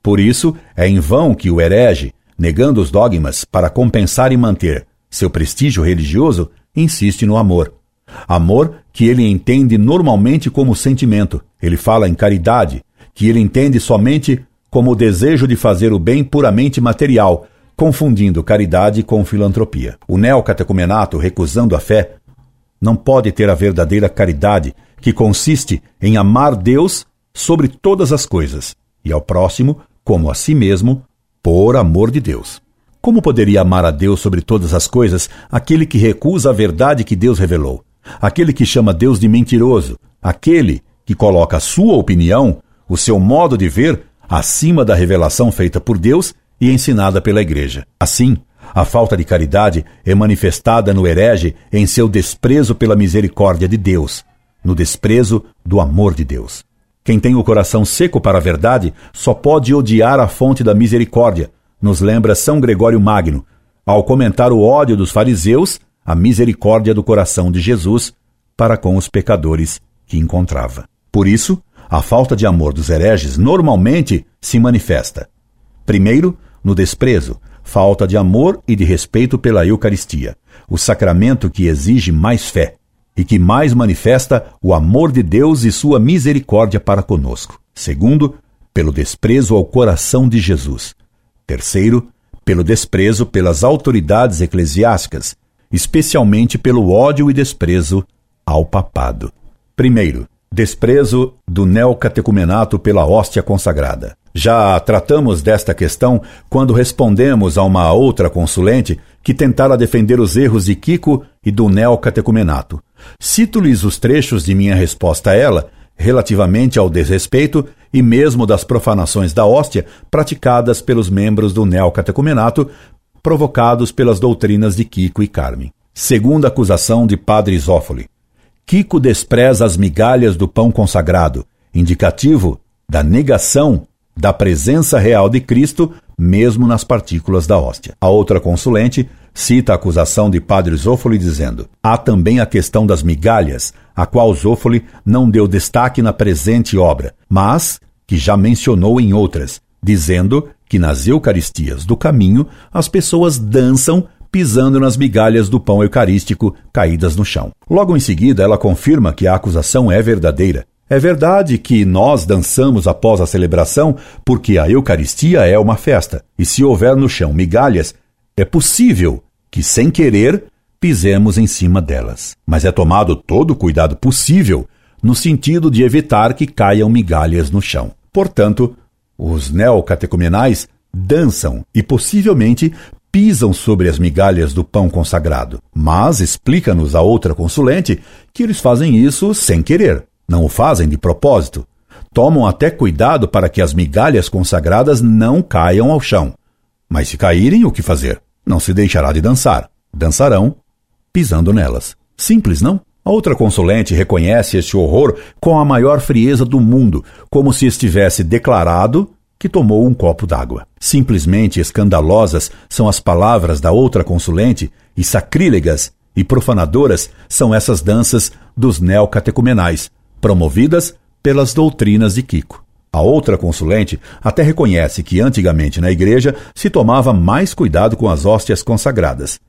Por isso, é em vão que o herege, negando os dogmas para compensar e manter seu prestígio religioso, insiste no amor. Amor que ele entende normalmente como sentimento. Ele fala em caridade, que ele entende somente como o desejo de fazer o bem puramente material, confundindo caridade com filantropia. O neocatecumenato, recusando a fé, não pode ter a verdadeira caridade, que consiste em amar Deus sobre todas as coisas e ao próximo como a si mesmo, por amor de Deus. Como poderia amar a Deus sobre todas as coisas aquele que recusa a verdade que Deus revelou? Aquele que chama Deus de mentiroso? Aquele que coloca a sua opinião, o seu modo de ver, acima da revelação feita por Deus e ensinada pela Igreja. Assim, a falta de caridade é manifestada no herege em seu desprezo pela misericórdia de Deus, no desprezo do amor de Deus. Quem tem o coração seco para a verdade só pode odiar a fonte da misericórdia, nos lembra São Gregório Magno, ao comentar o ódio dos fariseus, a misericórdia do coração de Jesus para com os pecadores que encontrava. Por isso, a falta de amor dos hereges normalmente se manifesta. Primeiro, no desprezo, falta de amor e de respeito pela Eucaristia, o sacramento que exige mais fé e que mais manifesta o amor de Deus e sua misericórdia para conosco. Segundo, pelo desprezo ao coração de Jesus, Terceiro, pelo desprezo pelas autoridades eclesiásticas, especialmente pelo ódio e desprezo ao papado. Primeiro, desprezo do neocatecumenato pela hóstia consagrada. Já tratamos desta questão quando respondemos a uma outra consulente que tentara defender os erros de Kiko e do neocatecumenato. Cito-lhes os trechos de minha resposta a ela relativamente ao desrespeito e mesmo das profanações da hóstia praticadas pelos membros do neocatecumenato, provocados pelas doutrinas de Kiko e Carmen. Segunda acusação de Padre Isófoli. Kiko despreza as migalhas do pão consagrado, indicativo da negação da presença real de Cristo, mesmo nas partículas da hóstia. A outra consulente cita a acusação de Padre Zófoli dizendo: há também a questão das migalhas, a qual Zófoli não deu destaque na presente obra, mas que já mencionou em outras, dizendo que nas Eucaristias do caminho as pessoas dançam pisando nas migalhas do pão eucarístico caídas no chão. Logo em seguida, ela confirma que a acusação é verdadeira. É verdade que nós dançamos após a celebração porque a Eucaristia é uma festa, e se houver no chão migalhas, é possível que, sem querer, pisemos em cima delas. Mas é tomado todo o cuidado possível no sentido de evitar que caiam migalhas no chão. Portanto, os neocatecumenais dançam e possivelmente pisam sobre as migalhas do pão consagrado. Mas explica-nos a outra consulente que eles fazem isso sem querer, não o fazem de propósito. Tomam até cuidado para que as migalhas consagradas não caiam ao chão. Mas se caírem, o que fazer? Não se deixará de dançar. Dançarão pisando nelas. Simples, não? A outra consulente reconhece este horror com a maior frieza do mundo, como se estivesse declarado que tomou um copo d'água. Simplesmente escandalosas são as palavras da outra consulente e sacrílegas e profanadoras são essas danças dos neocatecumenais, promovidas pelas doutrinas de Kiko. A outra consulente até reconhece que antigamente na igreja se tomava mais cuidado com as hóstias consagradas,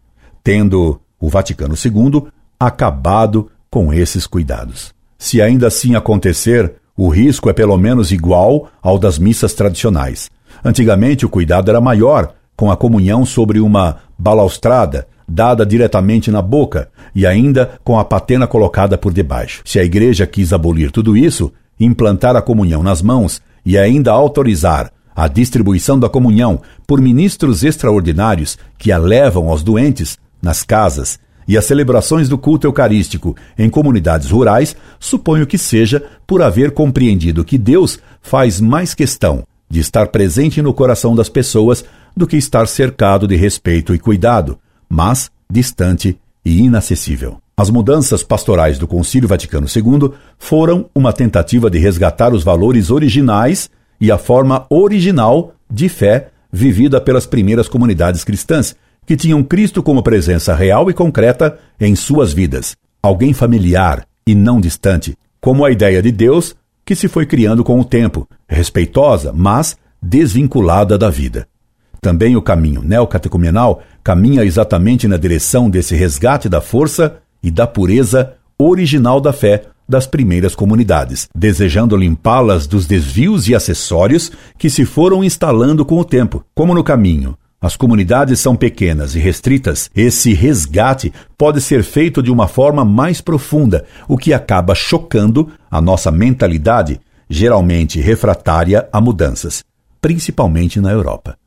tendo o Vaticano II acabado com esses cuidados. Se ainda assim acontecer, o risco é pelo menos igual ao das missas tradicionais. Antigamente o cuidado era maior, com a comunhão sobre uma balaustrada dada diretamente na boca e ainda com a patena colocada por debaixo. Se a igreja quis abolir tudo isso, implantar a comunhão nas mãos e ainda autorizar a distribuição da comunhão por ministros extraordinários que a levam aos doentes, nas casas e as celebrações do culto eucarístico em comunidades rurais, suponho que seja por haver compreendido que Deus faz mais questão de estar presente no coração das pessoas do que estar cercado de respeito e cuidado, mas distante e inacessível. As mudanças pastorais do Concílio Vaticano II foram uma tentativa de resgatar os valores originais e a forma original de fé vivida pelas primeiras comunidades cristãs, que tinham Cristo como presença real e concreta em suas vidas, alguém familiar e não distante, como a ideia de Deus que se foi criando com o tempo, respeitosa, mas desvinculada da vida. Também o caminho neocatecumenal caminha exatamente na direção desse resgate da força e da pureza original da fé das primeiras comunidades, desejando limpá-las dos desvios e acessórios que se foram instalando com o tempo, como no caminho. As comunidades são pequenas e restritas. Esse resgate pode ser feito de uma forma mais profunda, o que acaba chocando a nossa mentalidade, geralmente refratária a mudanças, principalmente na Europa.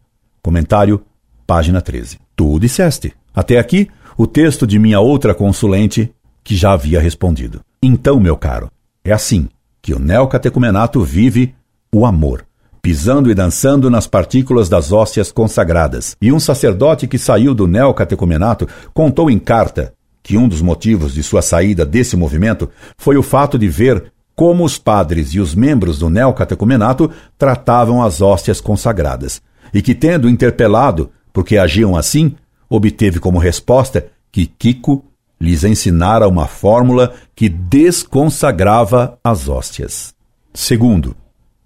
Comentário, página 13. Tu disseste. Até aqui, o texto de minha outra consulente, que já havia respondido. Então, meu caro, é assim que o neocatecumenato vive o amor, pisando e dançando nas partículas das hóstias consagradas. E um sacerdote que saiu do neocatecumenato contou em carta que um dos motivos de sua saída desse movimento foi o fato de ver como os padres e os membros do neocatecumenato tratavam as hóstias consagradas e que, tendo interpelado porque agiam assim, obteve como resposta que Kiko lhes ensinara uma fórmula que desconsagrava as hóstias. Segundo,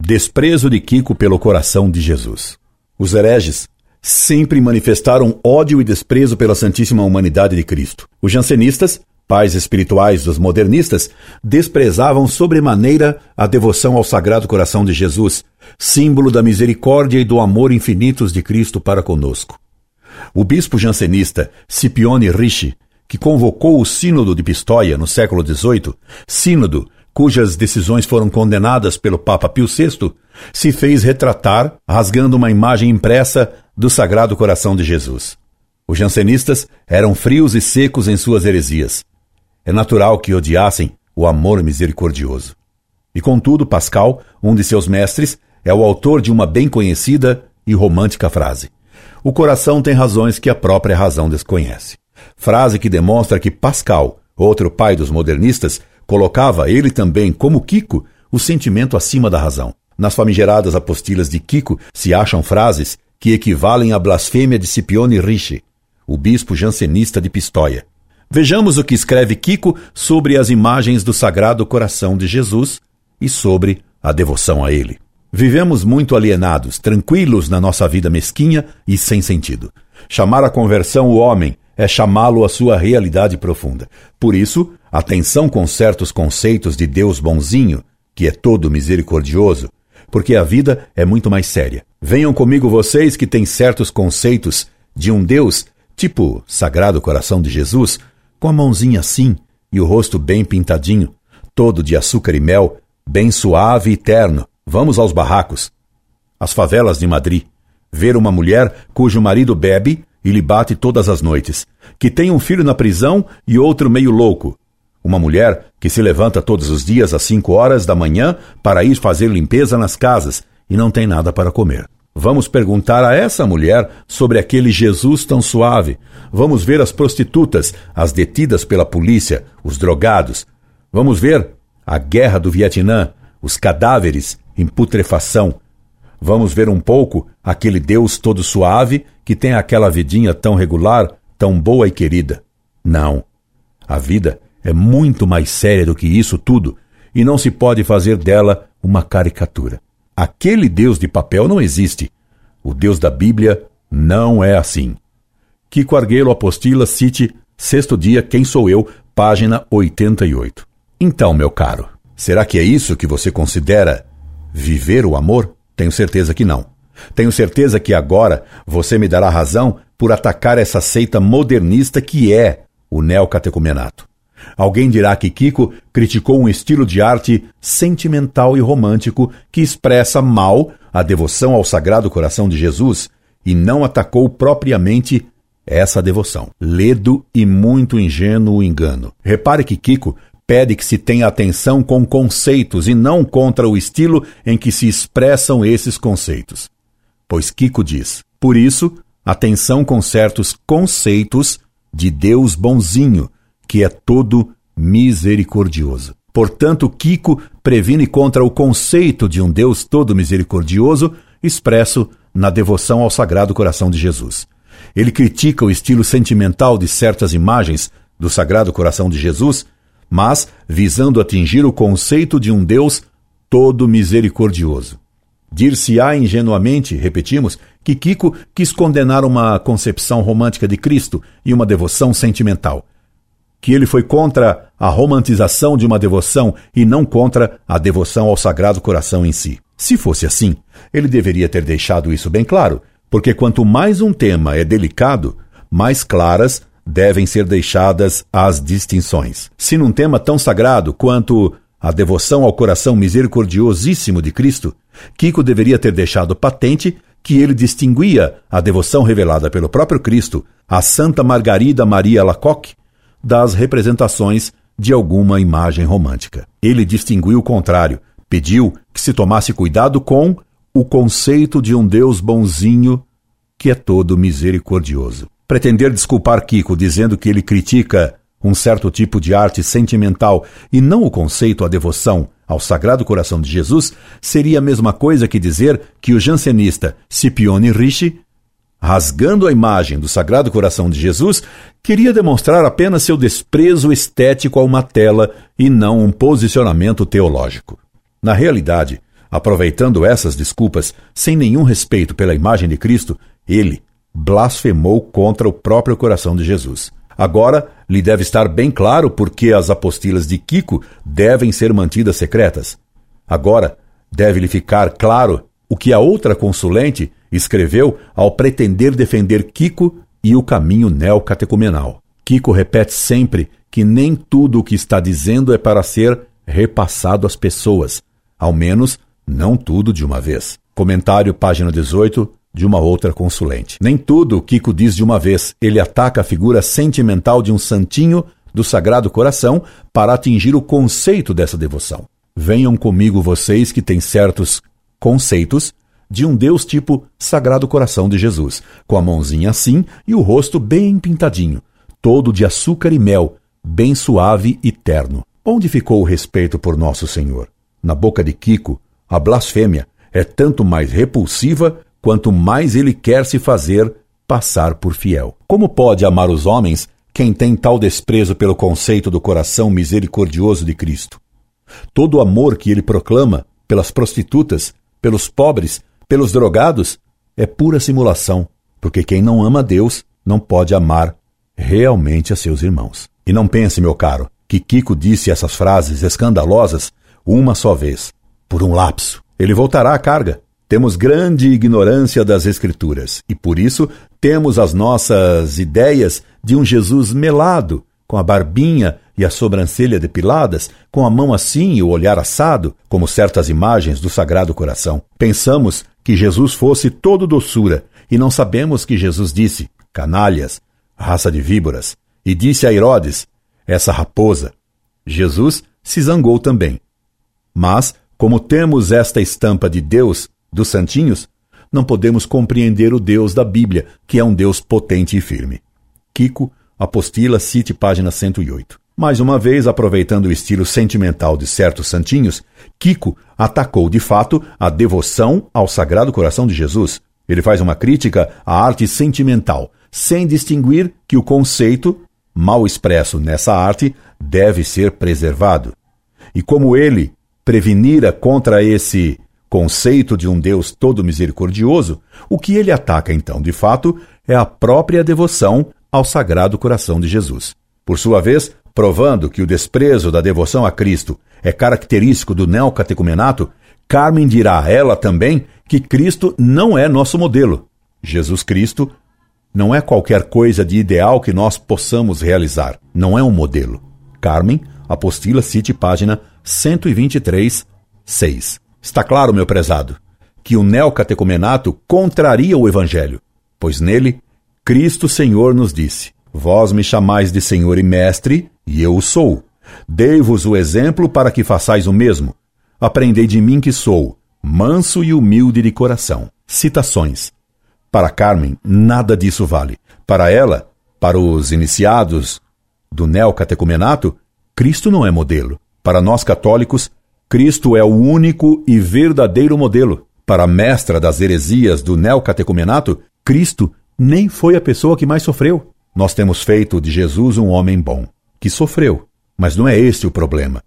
desprezo de Kiko pelo coração de Jesus. Os hereges sempre manifestaram ódio e desprezo pela Santíssima Humanidade de Cristo. Os jansenistas, pais espirituais dos modernistas, desprezavam sobremaneira a devoção ao Sagrado Coração de Jesus, símbolo da misericórdia e do amor infinitos de Cristo para conosco. O bispo jansenista Scipione Ricci, que convocou o Sínodo de Pistoia no século XVIII, sínodo cujas decisões foram condenadas pelo Papa Pio VI, se fez retratar rasgando uma imagem impressa do Sagrado Coração de Jesus. Os jansenistas eram frios e secos em suas heresias. É natural que odiassem o amor misericordioso. E contudo, Pascal, um de seus mestres, é o autor de uma bem conhecida e romântica frase: O coração tem razões que a própria razão desconhece. Frase que demonstra que Pascal, outro pai dos modernistas, colocava ele também, como Kiko, o sentimento acima da razão. Nas famigeradas apostilas de Kiko se acham frases que equivalem à blasfêmia de Scipione Ricci, o bispo jansenista de Pistoia. Vejamos o que escreve Kiko sobre as imagens do Sagrado Coração de Jesus e sobre a devoção a ele. Vivemos muito alienados, tranquilos na nossa vida mesquinha e sem sentido. Chamar a conversão o homem é chamá-lo à sua realidade profunda. Por isso, atenção com certos conceitos de Deus bonzinho, que é todo misericordioso, porque a vida é muito mais séria. Venham comigo vocês que têm certos conceitos de um Deus, tipo Sagrado Coração de Jesus, com a mãozinha assim e o rosto bem pintadinho, todo de açúcar e mel, bem suave e terno, Vamos aos barracos. As favelas de Madrid. Ver uma mulher cujo marido bebe e lhe bate todas as noites, que tem um filho na prisão e outro meio louco. Uma mulher que se levanta todos os dias às cinco horas da manhã para ir fazer limpeza nas casas e não tem nada para comer. Vamos perguntar a essa mulher sobre aquele Jesus tão suave. Vamos ver as prostitutas, as detidas pela polícia, os drogados. Vamos ver a guerra do Vietnã, os cadáveres em putrefação. Vamos ver um pouco aquele Deus todo suave que tem aquela vidinha tão regular, tão boa e querida. Não. A vida é muito mais séria do que isso tudo e não se pode fazer dela uma caricatura. Aquele Deus de papel não existe. O Deus da Bíblia não é assim. Kiko Argueiro Apostila cite Sexto Dia Quem Sou Eu, página 88. Então, meu caro, será que é isso que você considera viver o amor? Tenho certeza que não. Tenho certeza que agora você me dará razão por atacar essa seita modernista que é o neocatecumenato. Alguém dirá que Kiko criticou um estilo de arte sentimental e romântico que expressa mal a devoção ao Sagrado Coração de Jesus e não atacou propriamente essa devoção. Ledo e muito ingênuo engano. Repare que Kiko pede que se tenha atenção com conceitos e não contra o estilo em que se expressam esses conceitos. Pois Kiko diz: por isso, atenção com certos conceitos de Deus bonzinho, que é todo misericordioso. Portanto, Kiko previne contra o conceito de um Deus todo misericordioso expresso na devoção ao Sagrado Coração de Jesus. Ele critica o estilo sentimental de certas imagens do Sagrado Coração de Jesus, mas visando atingir o conceito de um Deus todo misericordioso. Dir-se-á ingenuamente, repetimos, que Kiko quis condenar uma concepção romântica de Cristo e uma devoção sentimental. Que ele foi contra a romantização de uma devoção e não contra a devoção ao Sagrado Coração em si. Se fosse assim, ele deveria ter deixado isso bem claro, porque quanto mais um tema é delicado, mais claras devem ser deixadas as distinções. Se num tema tão sagrado quanto a devoção ao coração misericordiosíssimo de Cristo, Kiko deveria ter deixado patente que ele distinguia a devoção revelada pelo próprio Cristo a Santa Margarida Maria Lacoque das representações de alguma imagem romântica. Ele distinguiu o contrário, pediu que se tomasse cuidado com o conceito de um Deus bonzinho que é todo misericordioso. Pretender desculpar Kiko dizendo que ele critica um certo tipo de arte sentimental e não o conceito, a devoção ao Sagrado Coração de Jesus, seria a mesma coisa que dizer que o jansenista Scipione Ricci, rasgando a imagem do Sagrado Coração de Jesus, queria demonstrar apenas seu desprezo estético a uma tela e não um posicionamento teológico. Na realidade, aproveitando essas desculpas, sem nenhum respeito pela imagem de Cristo, ele blasfemou contra o próprio coração de Jesus. Agora lhe deve estar bem claro por que as apostilas de Kiko devem ser mantidas secretas. Agora deve lhe ficar claro o que a outra consulente escreveu ao pretender defender Kiko e o caminho neocatecumenal. Kiko repete sempre que nem tudo o que está dizendo é para ser repassado às pessoas, ao menos não tudo de uma vez. Comentário, página 18, de uma outra consulente. Nem tudo Kiko diz de uma vez. Ele ataca a figura sentimental de um santinho do Sagrado Coração para atingir o conceito dessa devoção. Venham comigo vocês que têm certos conceitos de um Deus tipo Sagrado Coração de Jesus, com a mãozinha assim e o rosto bem pintadinho, todo de açúcar e mel, bem suave e terno. Onde ficou o respeito por Nosso Senhor? Na boca de Kiko, a blasfêmia é tanto mais repulsiva quanto mais ele quer se fazer passar por fiel. Como pode amar os homens quem tem tal desprezo pelo conceito do coração misericordioso de Cristo? Todo o amor que ele proclama pelas prostitutas, pelos pobres, pelos drogados, é pura simulação, porque quem não ama Deus não pode amar realmente a seus irmãos. E não pense, meu caro, que Kiko disse essas frases escandalosas uma só vez, por um lapso. Ele voltará à carga, temos grande ignorância das Escrituras e, por isso, temos as nossas ideias de um Jesus melado, com a barbinha e a sobrancelha depiladas, com a mão assim e o olhar assado, como certas imagens do Sagrado Coração. Pensamos que Jesus fosse todo doçura e não sabemos que Jesus disse: canalhas, raça de víboras, e disse a Herodes: essa raposa. Jesus se zangou também. Mas, como temos esta estampa de Deus dos santinhos, não podemos compreender o Deus da Bíblia, que é um Deus potente e firme. Kiko, Apostila, cite página 108. Mais uma vez, aproveitando o estilo sentimental de certos santinhos, Kiko atacou de fato a devoção ao Sagrado Coração de Jesus. Ele faz uma crítica à arte sentimental, sem distinguir que o conceito, mal expresso nessa arte, deve ser preservado. E como ele prevenira contra esse conceito de um Deus todo misericordioso, o que ele ataca então, de fato, é a própria devoção ao Sagrado Coração de Jesus. Por sua vez, provando que o desprezo da devoção a Cristo é característico do neocatecumenato, Carmen dirá a ela também que Cristo não é nosso modelo. Jesus Cristo não é qualquer coisa de ideal que nós possamos realizar, não é um modelo. Carmen, apostila cite página 123, 6. Está claro, meu prezado, que o neocatecumenato contraria o Evangelho, pois nele Cristo Senhor nos disse: Vós me chamais de Senhor e Mestre, e eu o sou. Dei-vos o exemplo para que façais o mesmo. Aprendei de mim que sou manso e humilde de coração. Citações. Para Carmen, nada disso vale. Para ela, para os iniciados do neocatecumenato, Cristo não é modelo. Para nós católicos, Cristo é o único e verdadeiro modelo. Para a mestra das heresias do neocatecumenato, Cristo nem foi a pessoa que mais sofreu. Nós temos feito de Jesus um homem bom, que sofreu. Mas não é este o problema,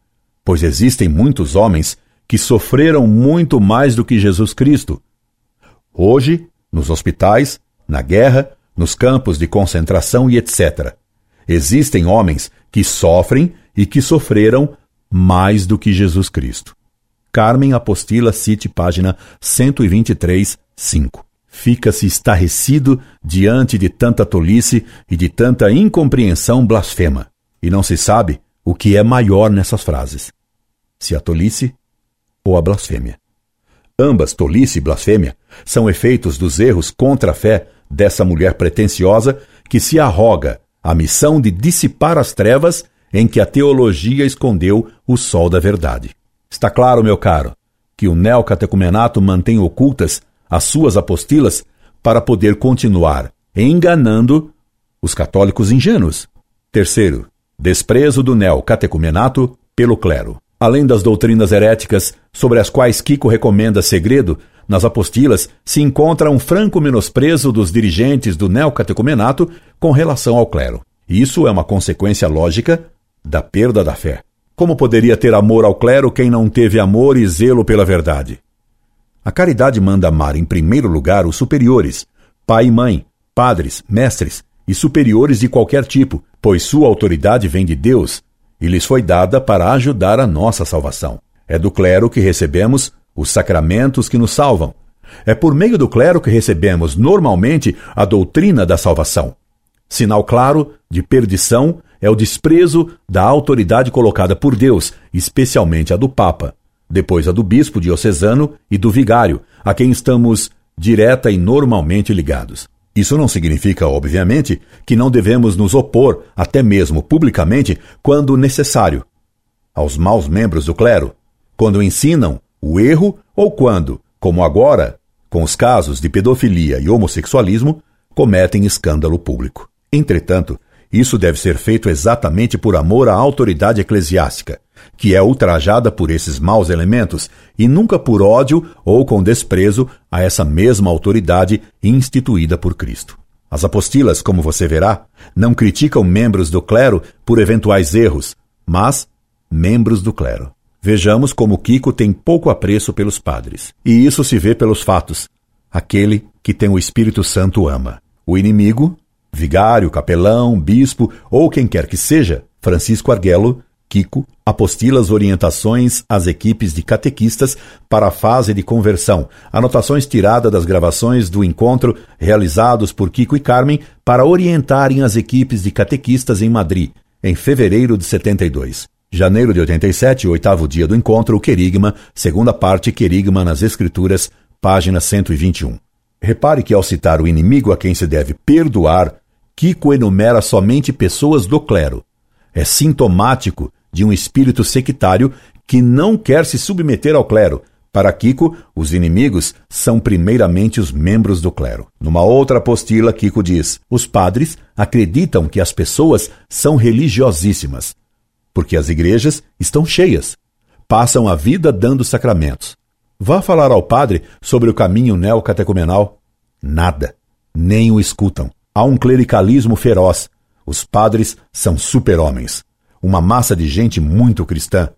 pois existem muitos homens que sofreram muito mais do que Jesus Cristo. Hoje, nos hospitais, na guerra, nos campos de concentração e etc. Existem homens que sofrem e que sofreram mais do que Jesus Cristo. Carmen Apostila cite página 123, 5. Fica-se estarrecido diante de tanta tolice e de tanta incompreensão blasfema, e não se sabe o que é maior nessas frases: se a tolice ou a blasfêmia. Ambas, tolice e blasfêmia, são efeitos dos erros contra a fé dessa mulher pretensiosa que se arroga a missão de dissipar as trevas em que a teologia escondeu o sol da verdade. Está claro, meu caro, que o neocatecumenato mantém ocultas as suas apostilas para poder continuar enganando os católicos ingênuos. Terceiro, desprezo do neocatecumenato pelo clero. Além das doutrinas heréticas sobre as quais Kiko recomenda segredo, nas apostilas se encontra um franco menosprezo dos dirigentes do neocatecumenato com relação ao clero. Isso é uma consequência lógica da perda da fé. Como poderia ter amor ao clero quem não teve amor e zelo pela verdade? A caridade manda amar em primeiro lugar os superiores, pai e mãe, padres, mestres e superiores de qualquer tipo, pois sua autoridade vem de Deus e lhes foi dada para ajudar a nossa salvação. É do clero que recebemos os sacramentos que nos salvam. É por meio do clero que recebemos normalmente a doutrina da salvação. Sinal claro de perdição é o desprezo da autoridade colocada por Deus, especialmente a do Papa, depois a do bispo diocesano e do vigário, a quem estamos direta e normalmente ligados. Isso não significa, obviamente, que não devemos nos opor, até mesmo publicamente, quando necessário, aos maus membros do clero, quando ensinam o erro ou quando, como agora, com os casos de pedofilia e homossexualismo, cometem escândalo público. Entretanto, isso deve ser feito exatamente por amor à autoridade eclesiástica, que é ultrajada por esses maus elementos, e nunca por ódio ou com desprezo a essa mesma autoridade instituída por Cristo. As apostilas, como você verá, não criticam membros do clero por eventuais erros, mas membros do clero. Vejamos como Kiko tem pouco apreço pelos padres. E isso se vê pelos fatos. Aquele que tem o Espírito Santo ama. O inimigo, vigário, capelão, bispo ou quem quer que seja, Francisco Arguello, Kiko, apostila as orientações às equipes de catequistas para a fase de conversão, anotações tiradas das gravações do encontro realizados por Kiko e Carmen para orientarem as equipes de catequistas em Madrid, em fevereiro de 72. Janeiro de 87, oitavo dia do encontro, o querigma, segunda parte, querigma nas Escrituras, página 121. Repare que ao citar o inimigo a quem se deve perdoar, Kiko enumera somente pessoas do clero. É sintomático de um espírito sectário que não quer se submeter ao clero. Para Kiko, os inimigos são primeiramente os membros do clero. Numa outra apostila, Kiko diz: os padres acreditam que as pessoas são religiosíssimas porque as igrejas estão cheias. Passam a vida dando sacramentos. Vá falar ao padre sobre o caminho neocatecumenal. Nada. Nem o escutam. Há um clericalismo feroz. Os padres são super-homens. Uma massa de gente muito cristã.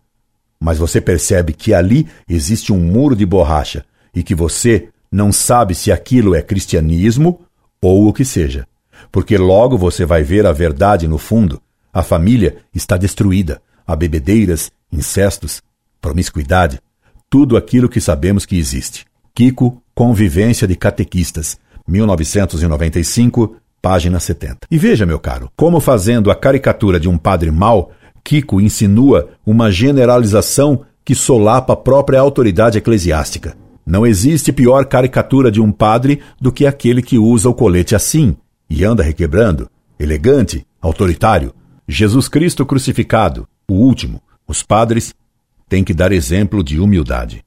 Mas você percebe que ali existe um muro de borracha e que você não sabe se aquilo é cristianismo ou o que seja. Porque logo você vai ver a verdade no fundo a família está destruída. Há bebedeiras, incestos, promiscuidade, tudo aquilo que sabemos que existe. Kiko, Convivência de Catequistas, 1995, página 70. E veja, meu caro, como fazendo a caricatura de um padre mau, Kiko insinua uma generalização que solapa a própria autoridade eclesiástica. Não existe pior caricatura de um padre do que aquele que usa o colete assim e anda requebrando, elegante, autoritário, Jesus Cristo crucificado, O último, os padres têm que dar exemplo de humildade.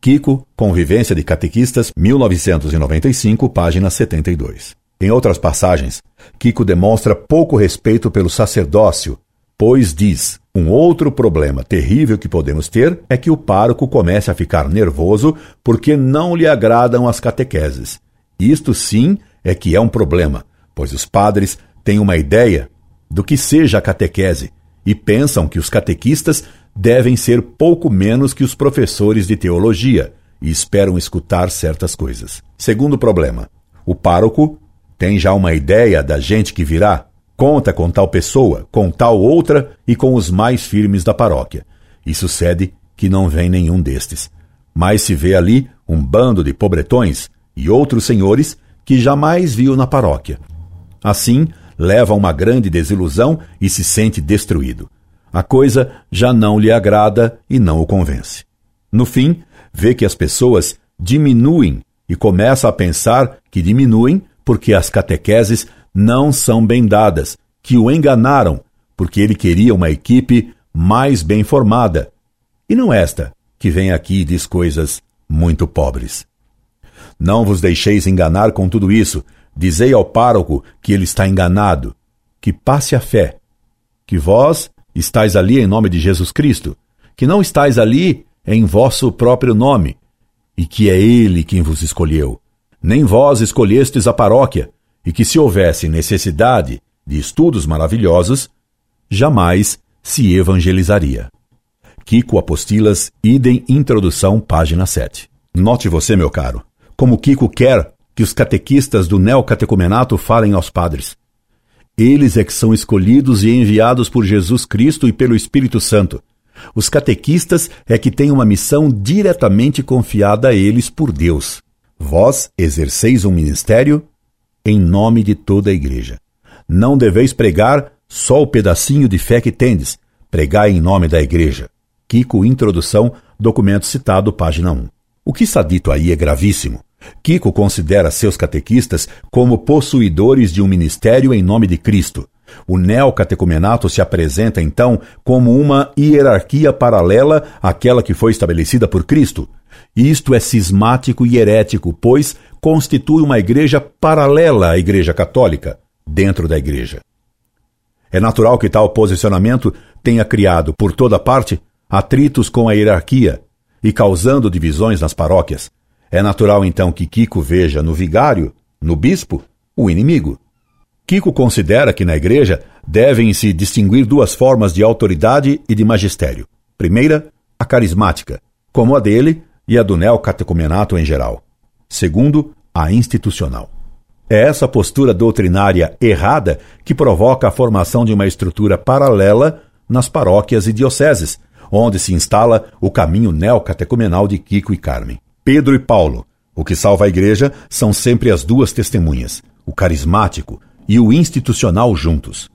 Kiko, Convivência de Catequistas, 1995, página 72. Em outras passagens, Kiko demonstra pouco respeito pelo sacerdócio, pois diz: um outro problema terrível que podemos ter é que o pároco comece a ficar nervoso porque não lhe agradam as catequeses. Isto sim é que é um problema, pois os padres têm uma ideia do que seja a catequese e pensam que os catequistas devem ser pouco menos que os professores de teologia e esperam escutar certas coisas. Segundo problema, o pároco tem já uma ideia da gente que virá? Conta com tal pessoa, com tal outra e com os mais firmes da paróquia. E sucede que não vem nenhum destes. Mas se vê ali um bando de pobretões e outros senhores que jamais viu na paróquia. Assim, leva uma grande desilusão e se sente destruído. A coisa já não lhe agrada e não o convence. No fim, vê que as pessoas diminuem e começa a pensar que diminuem porque as catequeses não são bem dadas, que o enganaram, porque ele queria uma equipe mais bem formada. E não esta, que vem aqui e diz coisas muito pobres. Não vos deixeis enganar com tudo isso. Dizei ao pároco que ele está enganado, que passe a fé, que vós estáis ali em nome de Jesus Cristo, que não estáis ali em vosso próprio nome, e que é ele quem vos escolheu nem vós escolhestes a paróquia, e que se houvesse necessidade de estudos maravilhosos, jamais se evangelizaria. Kiko Apostilas, idem introdução, página 7. Note você, meu caro, como Kiko quer que os catequistas do neocatecumenato falem aos padres. Eles é que são escolhidos e enviados por Jesus Cristo e pelo Espírito Santo. Os catequistas é que têm uma missão diretamente confiada a eles por Deus. Vós exerceis um ministério em nome de toda a igreja. Não deveis pregar só o pedacinho de fé que tendes, pregai em nome da igreja. Kiko, introdução, documento citado, página 1. O que está dito aí é gravíssimo. Kiko considera seus catequistas como possuidores de um ministério em nome de Cristo. O neocatecumenato se apresenta então como uma hierarquia paralela àquela que foi estabelecida por Cristo. Isto é cismático e herético, pois constitui uma igreja paralela à Igreja Católica, dentro da igreja. É natural que tal posicionamento tenha criado, por toda parte, atritos com a hierarquia e causando divisões nas paróquias. É natural então que Kiko veja no vigário, no bispo, o inimigo. Kiko considera que na igreja devem se distinguir duas formas de autoridade e de magistério. Primeira, a carismática, como a dele, e a do neocatecumenato em geral. Segundo, a institucional. É essa postura doutrinária errada que provoca a formação de uma estrutura paralela nas paróquias e dioceses, onde se instala o caminho neocatecumenal de Kiko e Carmen. Pedro e Paulo, o que salva a igreja são sempre as duas testemunhas, o carismático e o institucional juntos.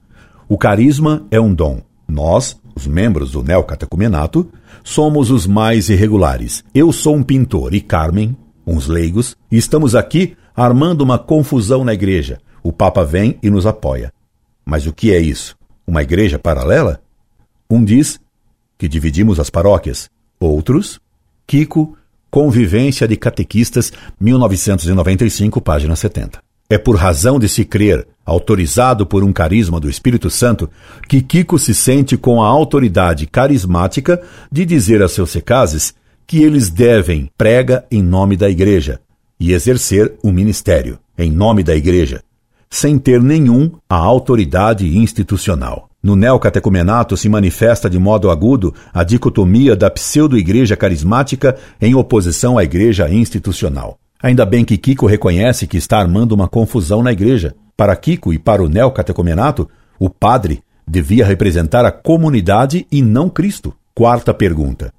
O carisma é um dom. Nós, os membros do neocatecumenato, somos os mais irregulares. Eu sou um pintor e Carmen, uns leigos, e estamos aqui armando uma confusão na igreja. O Papa vem e nos apoia. Mas o que é isso? Uma igreja paralela? Um diz que dividimos as paróquias. Outros, Kiko, Convivência de Catequistas, 1995, página 70. É por razão de se crer, autorizado por um carisma do Espírito Santo, que Kiko se sente com a autoridade carismática de dizer a seus secazes que eles devem prega em nome da igreja e exercer o um ministério em nome da igreja, sem ter nenhum a autoridade institucional. No neocatecumenato se manifesta de modo agudo a dicotomia da pseudo-igreja carismática em oposição à igreja institucional. Ainda bem que Kiko reconhece que está armando uma confusão na igreja. Para Kiko e para o neocatecumenato, o padre devia representar a comunidade e não Cristo. Quarta pergunta: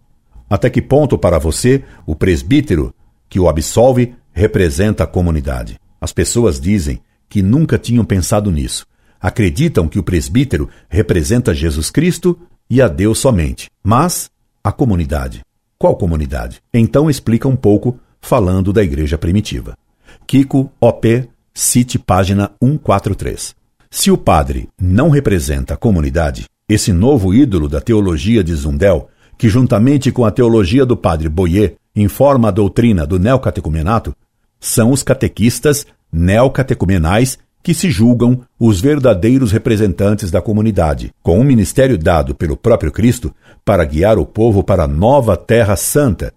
Até que ponto para você o presbítero que o absolve representa a comunidade? As pessoas dizem que nunca tinham pensado nisso. Acreditam que o presbítero representa Jesus Cristo e a Deus somente. Mas a comunidade. Qual comunidade? Então explica um pouco falando da igreja primitiva. Kiko, OP, cite página 143. Se o padre não representa a comunidade, Esse novo ídolo da teologia de Zundel, que juntamente com a teologia do padre Boyer informa a doutrina do neocatecumenato, são os catequistas neocatecumenais que se julgam os verdadeiros representantes da comunidade, com um ministério dado pelo próprio Cristo para guiar o povo para a nova Terra Santa,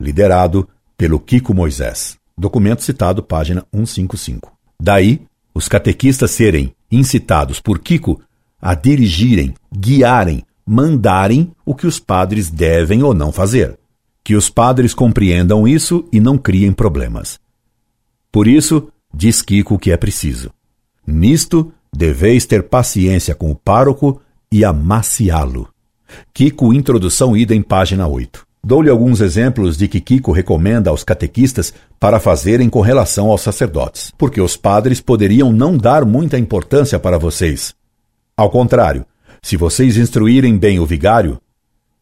liderado pelo Kiko Moisés. Documento citado, página 155. Daí, os catequistas serem incitados por Kiko a dirigirem, guiarem, mandarem o que os padres devem ou não fazer. Que os padres compreendam isso e não criem problemas. Por isso, diz Kiko que é preciso. Nisto, deveis ter paciência com o pároco e amaciá-lo. Kiko, introdução ida em página 8. Dou-lhe alguns exemplos de que Kiko recomenda aos catequistas para fazerem com relação aos sacerdotes, porque os padres poderiam não dar muita importância para vocês. Ao contrário, se vocês instruírem bem o vigário,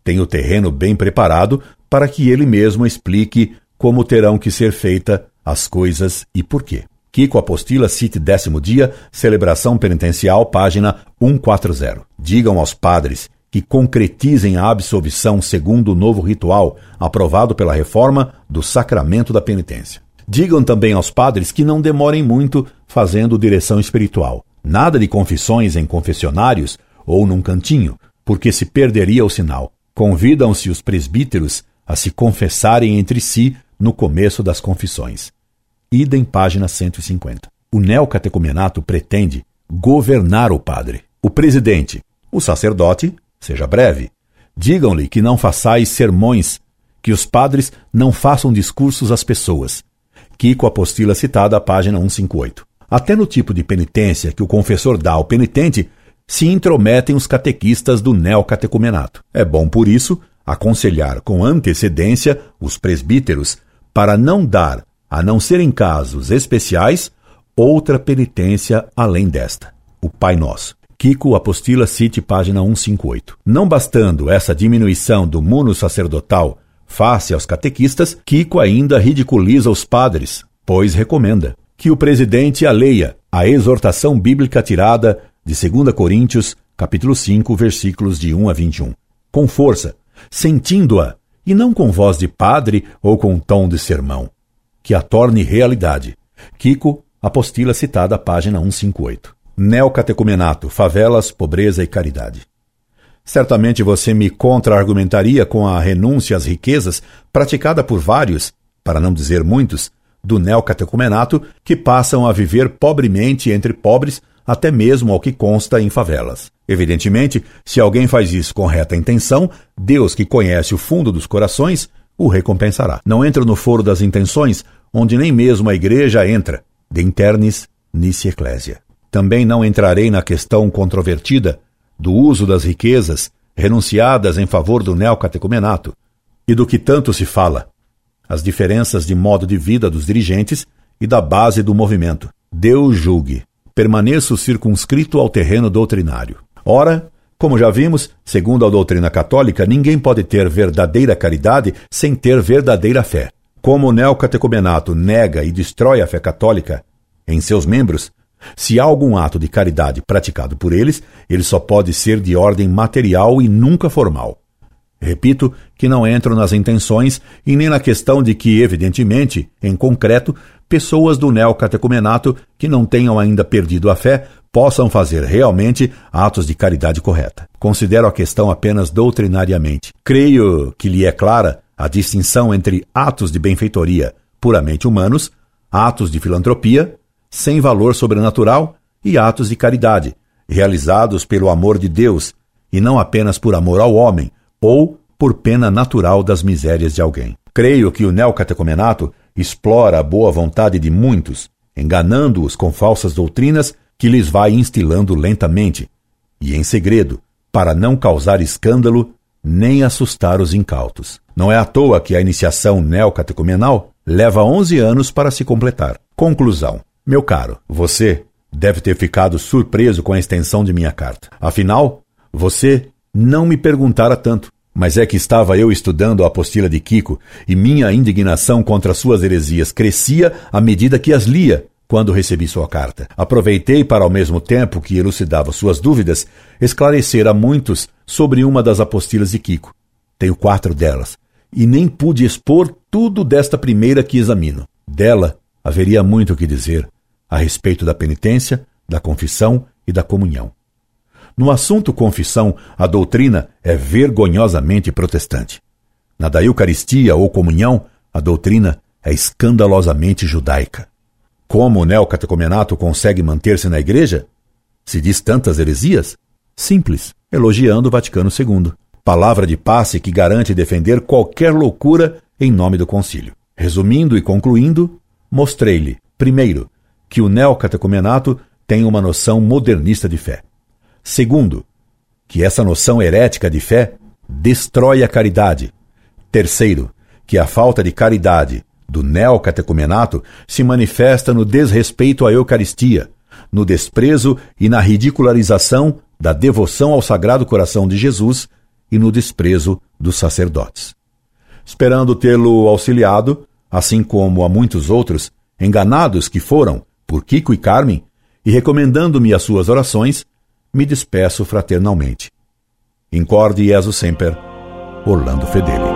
tem o terreno bem preparado para que ele mesmo explique como terão que ser feita as coisas e por quê. Kiko Apostila cite décimo dia, celebração penitencial, página 140. Digam aos padres que concretizem a absolvição segundo o novo ritual aprovado pela reforma do sacramento da penitência. Digam também aos padres que não demorem muito fazendo direção espiritual. Nada de confissões em confessionários ou num cantinho, porque se perderia o sinal. Convidam-se os presbíteros a se confessarem entre si no começo das confissões. Idem página 150. O neocatecumenato pretende governar o padre. O presidente, o sacerdote, seja breve. Digam-lhe que não façais sermões, que os padres não façam discursos às pessoas. Kiko apostila citada, página 158. Até no tipo de penitência que o confessor dá ao penitente, se intrometem os catequistas do neocatecumenato. É bom, por isso, aconselhar com antecedência os presbíteros para não dar, a não ser em casos especiais, outra penitência além desta, o Pai Nosso. Kiko Apostila Cite, página 158. Não bastando essa diminuição do muno sacerdotal face aos catequistas, Kiko ainda ridiculiza os padres, pois recomenda que o presidente a leia a exortação bíblica tirada de 2 Coríntios, capítulo 5, versículos de 1 a 21. Com força, sentindo-a, e não com voz de padre ou com tom de sermão. Que a torne realidade. Kiko, apostila citada, página 158. Neocatecumenato, favelas, pobreza e caridade. Certamente você me contra-argumentaria com a renúncia às riquezas praticada por vários, para não dizer muitos, do neocatecumenato que passam a viver pobremente entre pobres, até mesmo ao que consta em favelas. Evidentemente, se alguém faz isso com reta intenção, Deus, que conhece o fundo dos corações, o recompensará. Não entro no foro das intenções, onde nem mesmo a igreja entra, de internis nisi ecclesia. Também não entrarei na questão controvertida do uso das riquezas renunciadas em favor do neocatecumenato e do que tanto se fala, as diferenças de modo de vida dos dirigentes e da base do movimento. Deus julgue. Permaneço circunscrito ao terreno doutrinário. Ora, como já vimos, segundo a doutrina católica, ninguém pode ter verdadeira caridade sem ter verdadeira fé. Como o neocatecumenato nega e destrói a fé católica em seus membros, se há algum ato de caridade praticado por eles, ele só pode ser de ordem material e nunca formal. Repito que não entro nas intenções e nem na questão de que, evidentemente, em concreto, pessoas do neocatecumenato que não tenham ainda perdido a fé possam fazer realmente atos de caridade correta. Considero a questão apenas doutrinariamente. Creio que lhe é clara a distinção entre atos de benfeitoria puramente humanos, atos de filantropia, sem valor sobrenatural, e atos de caridade, realizados pelo amor de Deus, e não apenas por amor ao homem, ou por pena natural das misérias de alguém. Creio que o neocatecumenato explora a boa vontade de muitos, enganando-os com falsas doutrinas que lhes vai instilando lentamente e em segredo, para não causar escândalo nem assustar os incautos. Não é à toa que a iniciação neocatecumenal leva 11 anos para se completar. Conclusão. Meu caro, você deve ter ficado surpreso com a extensão de minha carta. Afinal, você não me perguntara tanto. Mas é que estava eu estudando a apostila de Kiko e minha indignação contra suas heresias crescia à medida que as lia, quando recebi sua carta. Aproveitei para, ao mesmo tempo que elucidava suas dúvidas, esclarecer a muitos sobre uma das apostilas de Kiko. Tenho quatro delas, e nem pude expor tudo desta primeira que examino. Dela haveria muito o que dizer a respeito da penitência, da confissão e da comunhão. No assunto confissão, a doutrina é vergonhosamente protestante. Na da Eucaristia ou comunhão, a doutrina é escandalosamente judaica. Como o neocatecomenato consegue manter-se na igreja? Se diz tantas heresias? Simples, elogiando o Vaticano II. Palavra de passe que garante defender qualquer loucura em nome do concílio. Resumindo e concluindo, mostrei-lhe, primeiro, que o neocatecumenato tem uma noção modernista de fé. Segundo, que essa noção herética de fé destrói a caridade. Terceiro, que a falta de caridade do neocatecumenato se manifesta no desrespeito à Eucaristia, no desprezo e na ridicularização da devoção ao Sagrado Coração de Jesus e no desprezo dos sacerdotes. Esperando tê-lo auxiliado, assim como a muitos outros, enganados que foram por Kiko e Carmen, e recomendando-me as suas orações, me despeço fraternalmente. Incorde Jesus Semper, Orlando Fedeli.